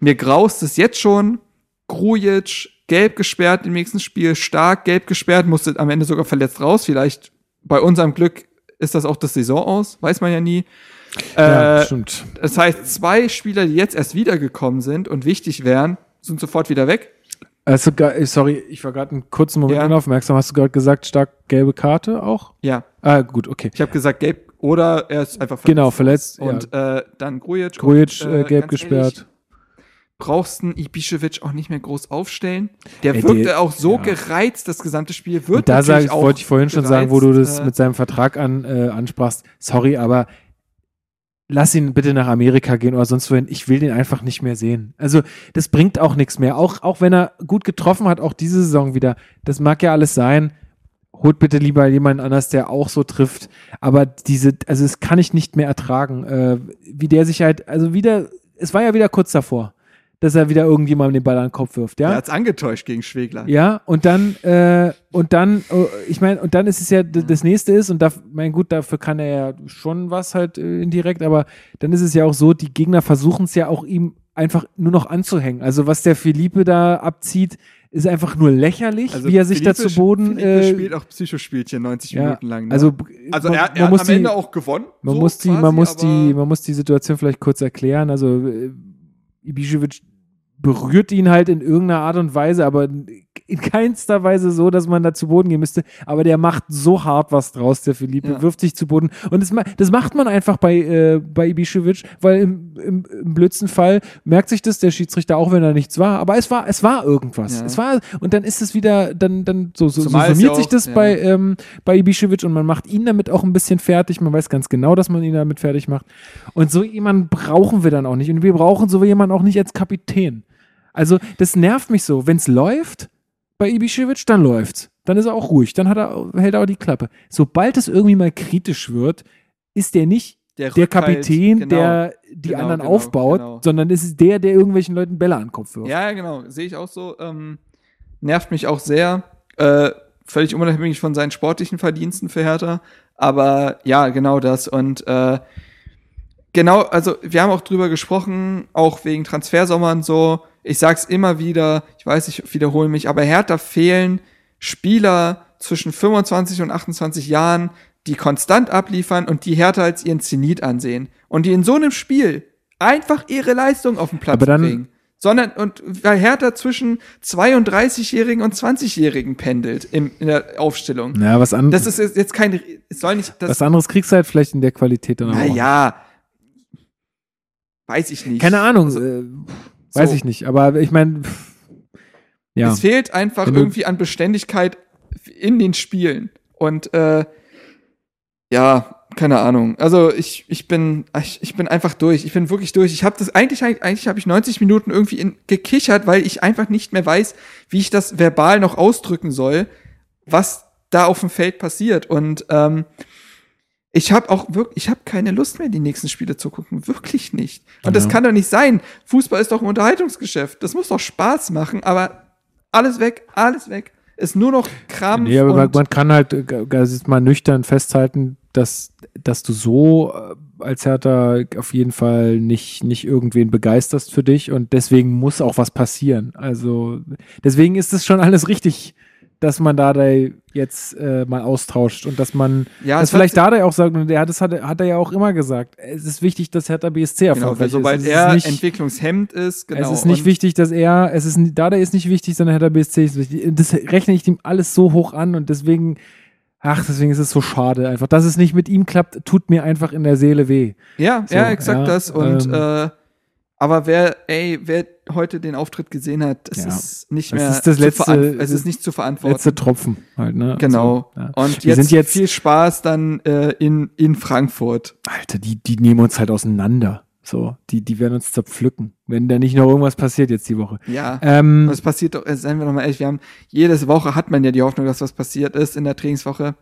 mir graust es jetzt schon. Grujic, gelb gesperrt im nächsten Spiel, stark gelb gesperrt, musste am Ende sogar verletzt raus. Vielleicht bei unserem Glück ist das auch das Saison aus, weiß man ja nie. Ja, Äh, stimmt. das heißt, zwei Spieler, die jetzt erst wiedergekommen sind und wichtig wären, sind sofort wieder weg. Also, sorry, ich war gerade einen kurzen Moment Ja. unaufmerksam. Hast du gerade gesagt, stark gelbe Karte auch? Ja, Ah, gut, okay. ich habe gesagt gelb oder er ist einfach verletzt. Genau, verletzt, Und äh, dann Grujic. Grujic und, äh, gelb gesperrt. ehrlich, brauchst einen Ibišević auch nicht mehr groß aufstellen. Der Ey, wirkte der- auch so ja. gereizt, das gesamte Spiel wird Und da natürlich ich, auch wollte ich vorhin schon sagen, wo du das gereizt, äh, mit seinem Vertrag an, äh, ansprachst. Sorry, aber lass ihn bitte nach Amerika gehen oder sonst wohin. Ich will den einfach nicht mehr sehen. Also, das bringt auch nichts mehr. Auch, auch wenn er gut getroffen hat, auch diese Saison wieder. Das mag ja alles sein. holt bitte lieber jemand anders, der auch so trifft. Aber diese, also das kann ich nicht mehr ertragen. Äh, wie der sich halt, also wieder, es war ja wieder kurz davor, dass er wieder irgendjemandem den Ball an den Kopf wirft, ja? Er hat's angetäuscht gegen Schwegler. Ja, und dann, äh, und dann, oh, ich meine, und dann ist es ja, d- das nächste ist, und da, mein gut, dafür kann er ja schon was halt äh, indirekt, aber dann ist es ja auch so, die Gegner versuchen es ja auch ihm einfach nur noch anzuhängen. Also was der Philippe da abzieht, ist einfach nur lächerlich, wie er sich da zu Boden. Philippe Äh, spielt auch Psychospielchen 90 ja, Minuten lang. Ne? Also, also man, er, man er muss hat am die, Ende auch gewonnen. man so muss die, quasi, man muss die, man muss die Situation vielleicht kurz erklären. Also äh, Ibišević berührt ihn halt in irgendeiner Art und Weise, aber in keinster Weise so, dass man da zu Boden gehen müsste. Aber der macht so hart was draus, der Philippe, Ja. wirft sich zu Boden. Und das, das macht man einfach bei, äh, bei Ibišević, weil im, im, im blödsten Fall merkt sich das der Schiedsrichter auch, wenn da nichts war. Aber es war, es war irgendwas. Ja. Es war, und dann ist es wieder, dann, dann so, so, so Zumal summiert ja sich auch- das ja. bei, ähm, bei Ibišević und man macht ihn damit auch ein bisschen fertig. Man weiß ganz genau, dass man ihn damit fertig macht. Und so jemanden brauchen wir dann auch nicht. Und wir brauchen so jemanden auch nicht als Kapitän. Also, das nervt mich so. Wenn es läuft bei Ibišević, dann läuft's. Dann ist er auch ruhig. Dann hat er, hält er auch die Klappe. Sobald es irgendwie mal kritisch wird, ist der nicht der Rückhalt, Kapitän, genau. der die Genau, anderen genau, aufbaut, genau. sondern es ist der, der irgendwelchen Leuten Bälle an den Kopf wirft. Ja, ja, genau. Sehe ich auch so. Ähm, nervt mich auch sehr. Äh, völlig unabhängig von seinen sportlichen Verdiensten für Hertha. Aber ja, genau das. Und äh, genau, also wir haben auch drüber gesprochen, auch wegen Transfersommer und so. Ich sag's immer wieder, ich weiß, ich wiederhole mich, aber Hertha fehlen Spieler zwischen 25 und 28 Jahren, die konstant abliefern und die Hertha als ihren Zenit ansehen. Und die in so einem Spiel einfach ihre Leistung auf den Platz Aber dann- bringen. Sondern, und weil Hertha zwischen 32-Jährigen und 20-Jährigen pendelt im, in der Aufstellung. Ja, was, an, Das ist jetzt kein, es soll nicht, das, was anderes kriegst du halt vielleicht in der Qualität dann auch. naja, weiß ich nicht. Keine Ahnung, Also, äh, weiß so. ich nicht. Aber ich meine, ja. Es fehlt einfach irgendwie an Beständigkeit in den Spielen. Und äh, ja, keine Ahnung. Also ich, ich bin ich, ich bin einfach durch. Ich bin wirklich durch. Ich habe das eigentlich eigentlich habe ich 90 Minuten irgendwie in, gekichert, weil ich einfach nicht mehr weiß, wie ich das verbal noch ausdrücken soll, was da auf dem Feld passiert. Und ähm, ich habe auch wirklich, ich habe keine Lust mehr, die nächsten Spiele zu gucken. Wirklich nicht. Und das Ja. kann doch nicht sein. Fußball ist doch ein Unterhaltungsgeschäft. Das muss doch Spaß machen, aber alles weg, alles weg. Ist nur noch Kram. Nee, aber man, kann halt äh, das ist mal nüchtern festhalten, dass, dass du so äh, als Hertha auf jeden Fall nicht, nicht irgendwen begeisterst für dich und deswegen muss auch was passieren. Also deswegen ist es schon alles richtig, dass man da jetzt äh, mal austauscht und dass man ja, das es hat vielleicht Dardai auch sagt, und er hat, das hat, er- hat er ja auch immer gesagt, es ist wichtig, dass Hertha BSC genau, erfolgreich weil sobald ist. Ist er nicht, Entwicklungshemd ist, genau. es ist nicht wichtig, dass er, es ist, Dada ist nicht wichtig, sondern Hertha BSC ist wichtig. Das rechne ich ihm alles so hoch an und deswegen, ach, deswegen ist es so schade einfach. Dass es nicht mit ihm klappt, tut mir einfach in der Seele weh. Ja, So, ja, exakt ja, das. Und ähm, äh, aber wer, ey, wer heute den Auftritt gesehen hat, es Ja. ist nicht mehr ist das zu letzte- es es ist nicht zu verantworten. Letzte Tropfen halt, ne? Genau. So, ja. Und Wir jetzt, sind jetzt- viel Spaß dann äh, in, in Frankfurt. Alter, die, die nehmen uns halt auseinander. So, die, die werden uns zerpflücken, wenn da nicht noch irgendwas passiert jetzt die Woche. Ja. Ähm, Was passiert doch, äh, seien wir doch mal ehrlich, wir haben, jedes Woche hat man ja die Hoffnung, dass was passiert ist in der Trainingswoche.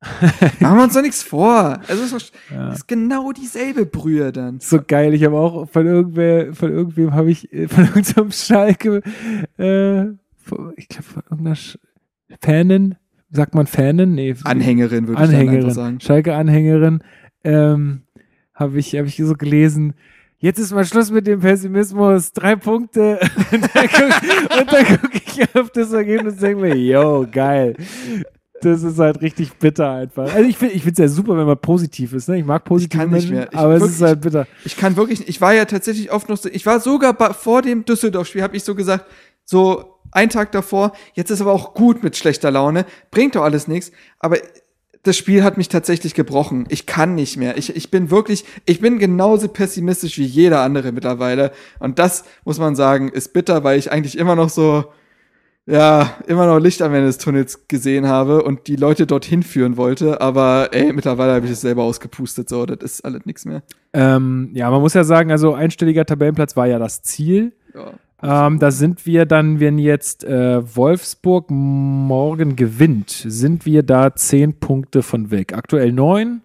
Machen wir uns doch nichts vor. Es ist, ja. ist genau dieselbe Brühe dann. so geil. Ich habe auch von irgendwer, von irgendwem habe ich, äh, von irgendeinem Schalke, äh, von- ich glaube von irgendeiner Sch Fanin, sagt man Fanin? Nee. Anhängerin, würde ich dann einfach sagen. Schalke-Anhängerin, ähm, habe ich, hab ich so gelesen. Jetzt ist mal Schluss mit dem Pessimismus. Drei Punkte. und dann gucke guck ich auf das Ergebnis und denke mir, yo, geil. Das ist halt richtig bitter einfach. Also ich finde ich es ja super, wenn man positiv ist. Ne? Ich mag positive kann nicht mehr. Ich aber es wirklich- ist halt bitter. Ich kann wirklich, ich war ja tatsächlich oft noch so, ich war sogar bei, vor dem Düsseldorf-Spiel, habe ich so gesagt, so einen Tag davor, jetzt ist aber auch gut mit schlechter Laune, bringt doch alles nichts, aber das Spiel hat mich tatsächlich gebrochen. Ich kann nicht mehr. Ich, ich bin wirklich, ich bin genauso pessimistisch wie jeder andere mittlerweile. Und das, muss man sagen, ist bitter, weil ich eigentlich immer noch so, ja, immer noch Licht am Ende des Tunnels gesehen habe und die Leute dorthin führen wollte. Aber ey, mittlerweile habe ich es selber ausgepustet. So, das ist alles nichts mehr. Ähm, ja, man muss ja sagen, also einstelliger Tabellenplatz war ja das Ziel. Ja. Ähm, da sind wir dann, wenn jetzt äh, Wolfsburg morgen gewinnt, sind wir da zehn Punkte von weg. Aktuell neun.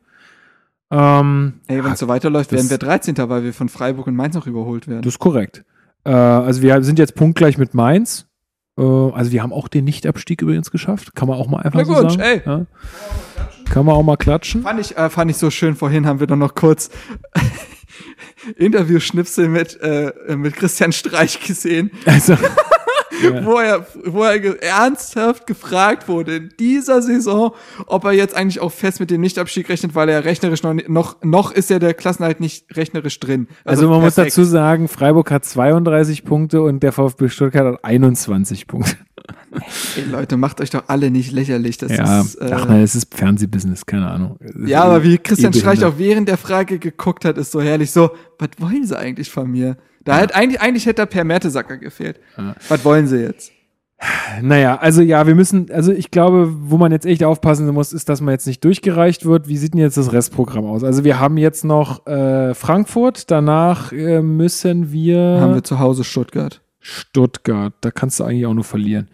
Ähm, Ey, wenn es so weiterläuft, werden wir 13. weil wir von Freiburg und Mainz noch überholt werden. Das ist korrekt. Äh, also wir sind jetzt punktgleich mit Mainz. Äh, also wir haben auch den Nichtabstieg übrigens geschafft. Kann man auch mal einfach Na so gut, sagen. ey. Ja. Kann man auch mal klatschen. Fand ich, äh, fand ich so schön. Vorhin haben wir doch noch kurz Interview-Schnipsel mit, äh, mit Christian Streich gesehen, Also, ja. wo er, wo er ernsthaft gefragt wurde in dieser Saison, ob er jetzt eigentlich auch fest mit dem Nichtabstieg rechnet, weil er rechnerisch noch, noch, noch ist ja der Klassenhalt nicht rechnerisch drin. also man muss perfekt. dazu sagen, Freiburg hat 32 Punkte und der VfB Stuttgart hat 21 Punkte. Ey, Leute, macht euch doch alle nicht lächerlich. Das ja, ist, äh, ach nein, es ist Fernsehbusiness, keine Ahnung. Ja, aber wie Christian Streich behindert. auch während der Frage geguckt hat, ist so herrlich so, was wollen sie eigentlich von mir? Da hat eigentlich, eigentlich hätte da Per Mertesacker gefehlt. Ja. Was wollen sie jetzt? Naja, also ja, wir müssen, also ich glaube, wo man jetzt echt aufpassen muss, ist, dass man jetzt nicht durchgereicht wird. Wie sieht denn jetzt das Restprogramm aus? Also wir haben jetzt noch äh, Frankfurt, danach äh, müssen wir, Haben wir zu Hause Stuttgart. Stuttgart. Da kannst du eigentlich auch nur verlieren.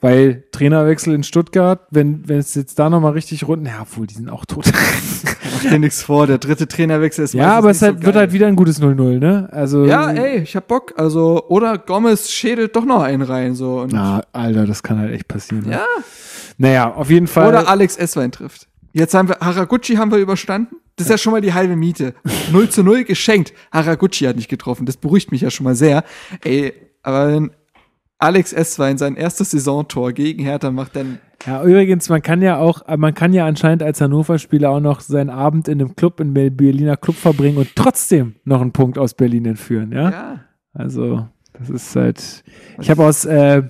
Weil Trainerwechsel in Stuttgart, wenn, wenn es jetzt da nochmal richtig rund, ja, obwohl, die sind auch tot. Mach dir nichts vor, der dritte Trainerwechsel ist ja, aber nicht es halt, so wird halt wieder ein gutes 0-0, ne? Also. Ja, ey, ich hab Bock. Also, oder Gomez schädelt doch noch einen rein, so. Und, Na, Alter, das kann halt echt passieren. Ne? ja. Naja, auf jeden Fall. Oder Alex Esswein trifft. Jetzt haben wir, Haraguchi haben wir überstanden. Das ist ja schon mal die halbe Miete. 0 zu 0 geschenkt. Haraguchi hat nicht getroffen. Das beruhigt mich ja schon mal sehr. Ey, aber wenn Alex Esswein sein erstes Saisontor gegen Hertha macht, dann Ja, übrigens, man kann ja auch, äh, man kann ja anscheinend als Hannover-Spieler auch noch seinen Abend in einem Club, in einem Berliner Club verbringen und trotzdem noch einen Punkt aus Berlin entführen, ja? ja. Also, das ist halt, ich habe aus, äh,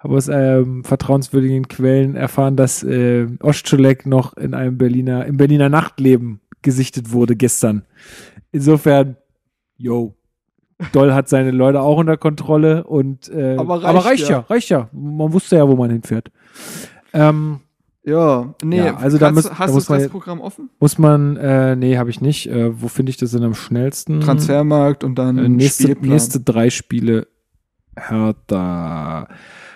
habe aus ähm, vertrauenswürdigen Quellen erfahren, dass äh, Ostschulek noch in einem Berliner, im Berliner Nachtleben gesichtet wurde gestern. Insofern, yo. Doll hat seine Leute auch unter Kontrolle und äh, Aber reicht aber reicht ja. ja, reicht ja. Man wusste ja, wo man hinfährt. Ähm, Ja, nee, Ja, also da muss- hast da du muss das man- Restprogramm offen? muss man, äh, nee, habe ich nicht. Äh, wo finde ich das denn am schnellsten? Transfermarkt und dann Äh, nächste, Spielplan. nächste drei Spiele. Hertha.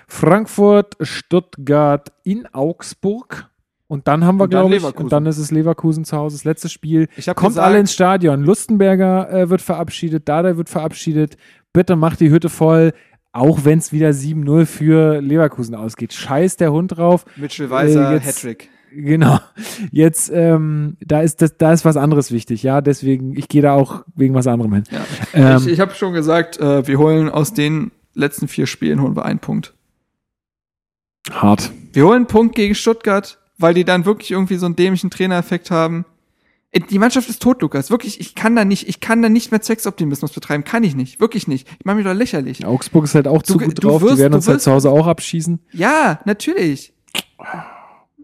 Frankfurt, Stuttgart, in Augsburg. Und dann haben wir, glaube ich, und dann ist es Leverkusen zu Hause. Das letzte Spiel. Kommt gesagt- alle ins Stadion. Lustenberger äh, wird verabschiedet, Dada wird verabschiedet. Bitte macht die Hütte voll, auch wenn es wieder 7-0 für Leverkusen ausgeht. Scheiß der Hund drauf. Mitchell Weiser, Äh, jetzt- Hattrick. Genau. Jetzt, ähm, da ist das, da ist was anderes wichtig, ja. Deswegen, ich gehe da auch wegen was anderem hin. Ja. Ähm, ich ich habe schon gesagt, äh, wir holen aus den letzten vier Spielen holen wir einen Punkt. hart. Wir holen einen Punkt gegen Stuttgart, weil die dann wirklich irgendwie so einen dämlichen Trainereffekt haben. Äh, Die Mannschaft ist tot, Lukas. Wirklich, ich kann da nicht, ich kann da nicht mehr Zwecksoptimismus betreiben. Kann ich nicht. Wirklich nicht. Ich mache mich doch lächerlich. Augsburg ist halt auch zu Du- gut du drauf. wirst- die werden uns halt wirst- zu Hause auch abschießen. Ja, natürlich.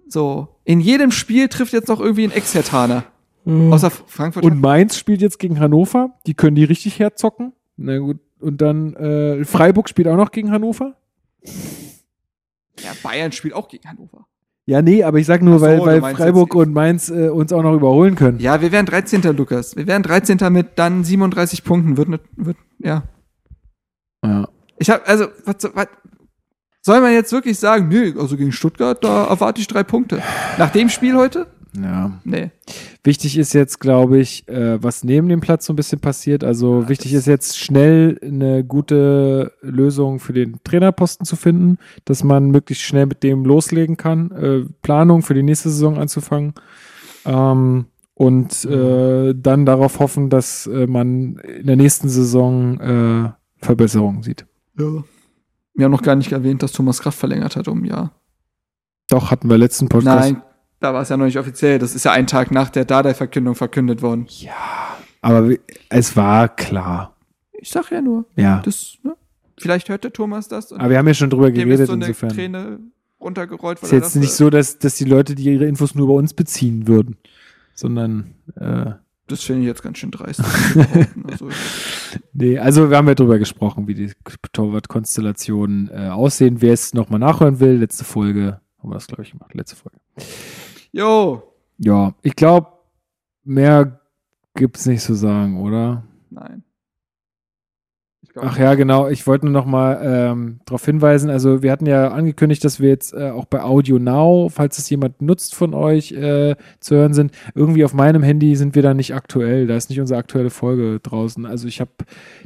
So. In jedem Spiel trifft jetzt noch irgendwie ein Ex-Hertaner. Außer Frankfurt. Und Mainz spielt jetzt gegen Hannover. Die können die richtig herzocken. Na gut. Und dann äh, Freiburg spielt auch noch gegen Hannover. ja, Bayern spielt auch gegen Hannover. Ja, nee, aber ich sag nur, so, weil, weil Freiburg und Mainz äh, uns auch noch überholen können. Ja, wir wären 13. Lukas. Wir wären 13. mit dann 37 Punkten. Wird, ne, wird ja. Ja. Ich habe also, was, was soll man jetzt wirklich sagen? Nö, also gegen Stuttgart, da erwarte ich drei Punkte. Nach dem Spiel heute? Ja. Nee. Wichtig ist jetzt, glaube ich, äh, was neben dem Platz so ein bisschen passiert. Also wichtig ist jetzt schnell eine gute Lösung für den Trainerposten zu finden, dass man möglichst schnell mit dem loslegen kann, äh, Planung für die nächste Saison anzufangen. Ähm, und äh, dann darauf hoffen, dass äh, man in der nächsten Saison äh, Verbesserungen sieht. Ja. Wir haben noch gar nicht erwähnt, dass Thomas Kraft verlängert hat um ein Jahr. Doch, hatten wir letzten Podcast. Nein, da war es ja noch nicht offiziell. Das ist ja ein Tag nach der Dardai-Verkündung verkündet worden. Ja, aber es war klar. Ich sag ja nur, Ja. das, ne? Vielleicht hört der Thomas das und Aber wir haben ja schon drüber geredet, so eine insofern. Träne runtergerollt. weil ist jetzt nicht so, dass, dass die Leute, die ihre Infos nur bei uns beziehen würden, sondern äh, Das finde ich jetzt ganz schön dreist. behaupten. also, nee, also wir haben ja drüber gesprochen, wie die Torwart-Konstellationen äh, aussehen. Wer es nochmal nachhören will, letzte Folge, haben wir das, glaube ich, gemacht, letzte Folge. Jo, Ja, ich glaube, mehr gibt's nicht zu sagen, oder? nein. Ach ja, genau. Ich wollte nur noch mal ähm, darauf hinweisen. Also wir hatten ja angekündigt, dass wir jetzt äh, auch bei Audio Now, falls es jemand nutzt von euch, äh, zu hören sind. Irgendwie auf meinem Handy sind wir da nicht aktuell. Da ist nicht unsere aktuelle Folge draußen. Also ich habe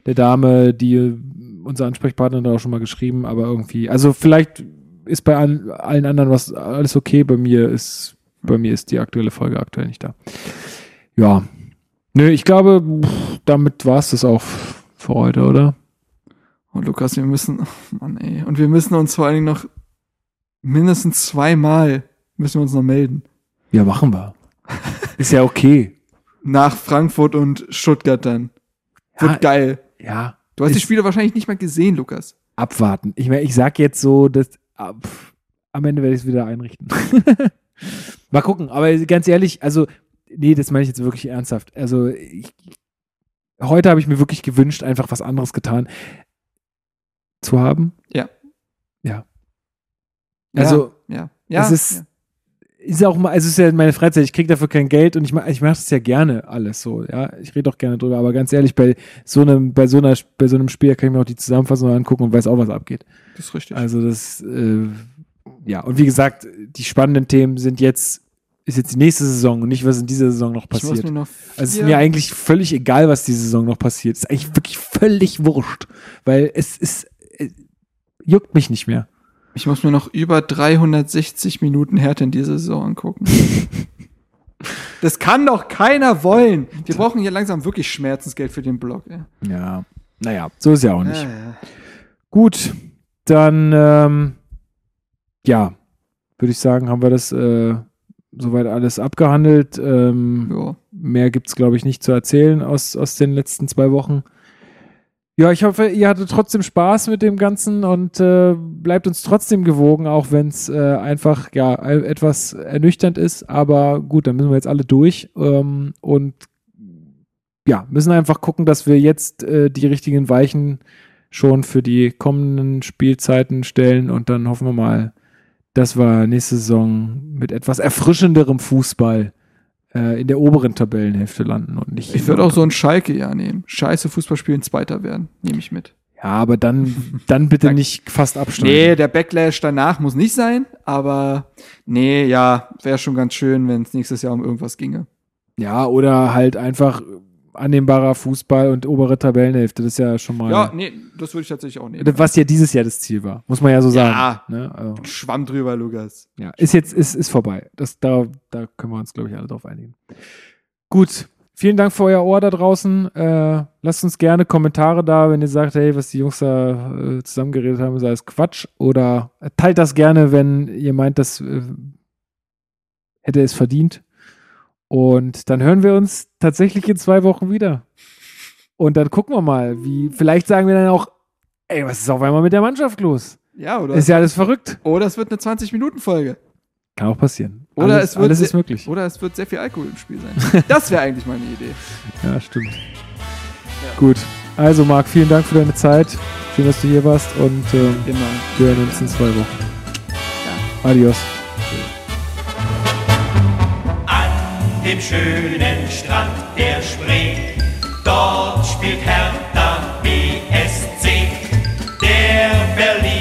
der Dame, die unser Ansprechpartner da auch schon mal geschrieben, aber irgendwie, also vielleicht ist bei allen, allen anderen was alles okay. Bei mir ist bei mir ist die aktuelle Folge aktuell nicht da. Ja. Nö, ich glaube, damit war es das auch für heute, oder? Oh, Lukas, wir müssen, oh Mann, ey. Und wir müssen uns vor allen Dingen noch mindestens zweimal müssen wir uns noch melden. Ja, machen wir. Ist ja okay. Nach Frankfurt und Stuttgart dann. Wird Ja, geil. Ja. Du hast die Spiele wahrscheinlich nicht mal gesehen, Lukas. Abwarten. Ich meine, ich sag jetzt so, dass ah, pff, am Ende werde ich es wieder einrichten. Mal gucken, aber ganz ehrlich, also, nee, das meine ich jetzt wirklich ernsthaft. Also, ich, heute habe ich mir wirklich gewünscht, einfach was anderes getan zu haben. Ja. Ja. Also, ja. Ja. es ist, ja. ist auch mal, also es ist ja meine Freizeit, ich kriege dafür kein Geld und ich mache ich mach das ja gerne alles so, ja. Ich rede auch gerne drüber, aber ganz ehrlich, bei so einem, bei so einer, bei so einem Spiel kann ich mir auch die Zusammenfassung angucken und weiß auch, was abgeht. das ist richtig. Also das, äh, ja, und wie gesagt, die spannenden Themen sind jetzt, ist jetzt die nächste Saison und nicht, was in dieser Saison noch passiert. noch Also es ist mir eigentlich völlig egal, was diese Saison noch passiert. Es ist eigentlich wirklich völlig wurscht, weil es ist, äh, juckt mich nicht mehr. Ich muss mir noch über 360 Minuten Härte in dieser Saison angucken. das kann doch keiner wollen. Wir brauchen hier langsam wirklich Schmerzensgeld für den Blog. Ey. Ja, naja, so ist ja auch nicht. Ja, ja. Gut, dann, ähm, ja, würde ich sagen, haben wir das äh, soweit alles abgehandelt. Ähm, Ja. Mehr gibt es, glaube ich, nicht zu erzählen aus, aus den letzten zwei Wochen. Ja, ich hoffe, ihr hattet trotzdem Spaß mit dem Ganzen und äh, bleibt uns trotzdem gewogen, auch wenn es äh, einfach ja etwas ernüchternd ist. Aber gut, dann müssen wir jetzt alle durch ähm, und ja, müssen einfach gucken, dass wir jetzt äh, die richtigen Weichen schon für die kommenden Spielzeiten stellen und dann hoffen wir mal, dass wir nächste Saison mit etwas erfrischenderem Fußball äh, in der oberen Tabellenhälfte landen und nicht. Ich würde auch so ein Schalke-Jahr nehmen. Scheiße Fußball spielen, Zweiter werden. Nehme ich mit. Ja, aber dann, dann bitte nicht fast absteigen. Nee, der Backlash danach muss nicht sein, aber nee, ja, wäre schon ganz schön, wenn es nächstes Jahr um irgendwas ginge. Ja, oder halt einfach annehmbarer Fußball und obere Tabellenhälfte. Das ist ja schon mal. Ja, nee, das würde ich tatsächlich auch nehmen. Was ja dieses Jahr das Ziel war, muss man ja so Ja. sagen. Ne? Also, Schwamm drüber, Lukas. ja, ist jetzt ist, ist vorbei. Das, da, da können wir uns, glaube ich, alle drauf einigen. Gut, vielen Dank für euer Ohr da draußen. Äh, lasst uns gerne Kommentare da, wenn ihr sagt, hey, was die Jungs da äh, zusammengeredet haben, ist alles Quatsch. Oder teilt das gerne, wenn ihr meint, das äh, hätte es verdient. Und dann hören wir uns tatsächlich in zwei Wochen wieder. Und dann gucken wir mal, wie, vielleicht sagen wir dann auch, ey, was ist auf einmal mit der Mannschaft los? Ja, oder? Ist ja alles verrückt. oder es wird eine 20-Minuten-Folge. Kann auch passieren. Oder alles, es wird alles ist möglich. Oder es wird sehr viel Alkohol im Spiel sein. Das wäre eigentlich meine Idee. Ja, stimmt. Gut. Also, Marc, vielen Dank für deine Zeit. Schön, dass du hier warst und ähm, Immer. wir hören uns in zwei Wochen. Adios. dem schönen Strand der Spree. Dort spielt Hertha BSC, der Berlin.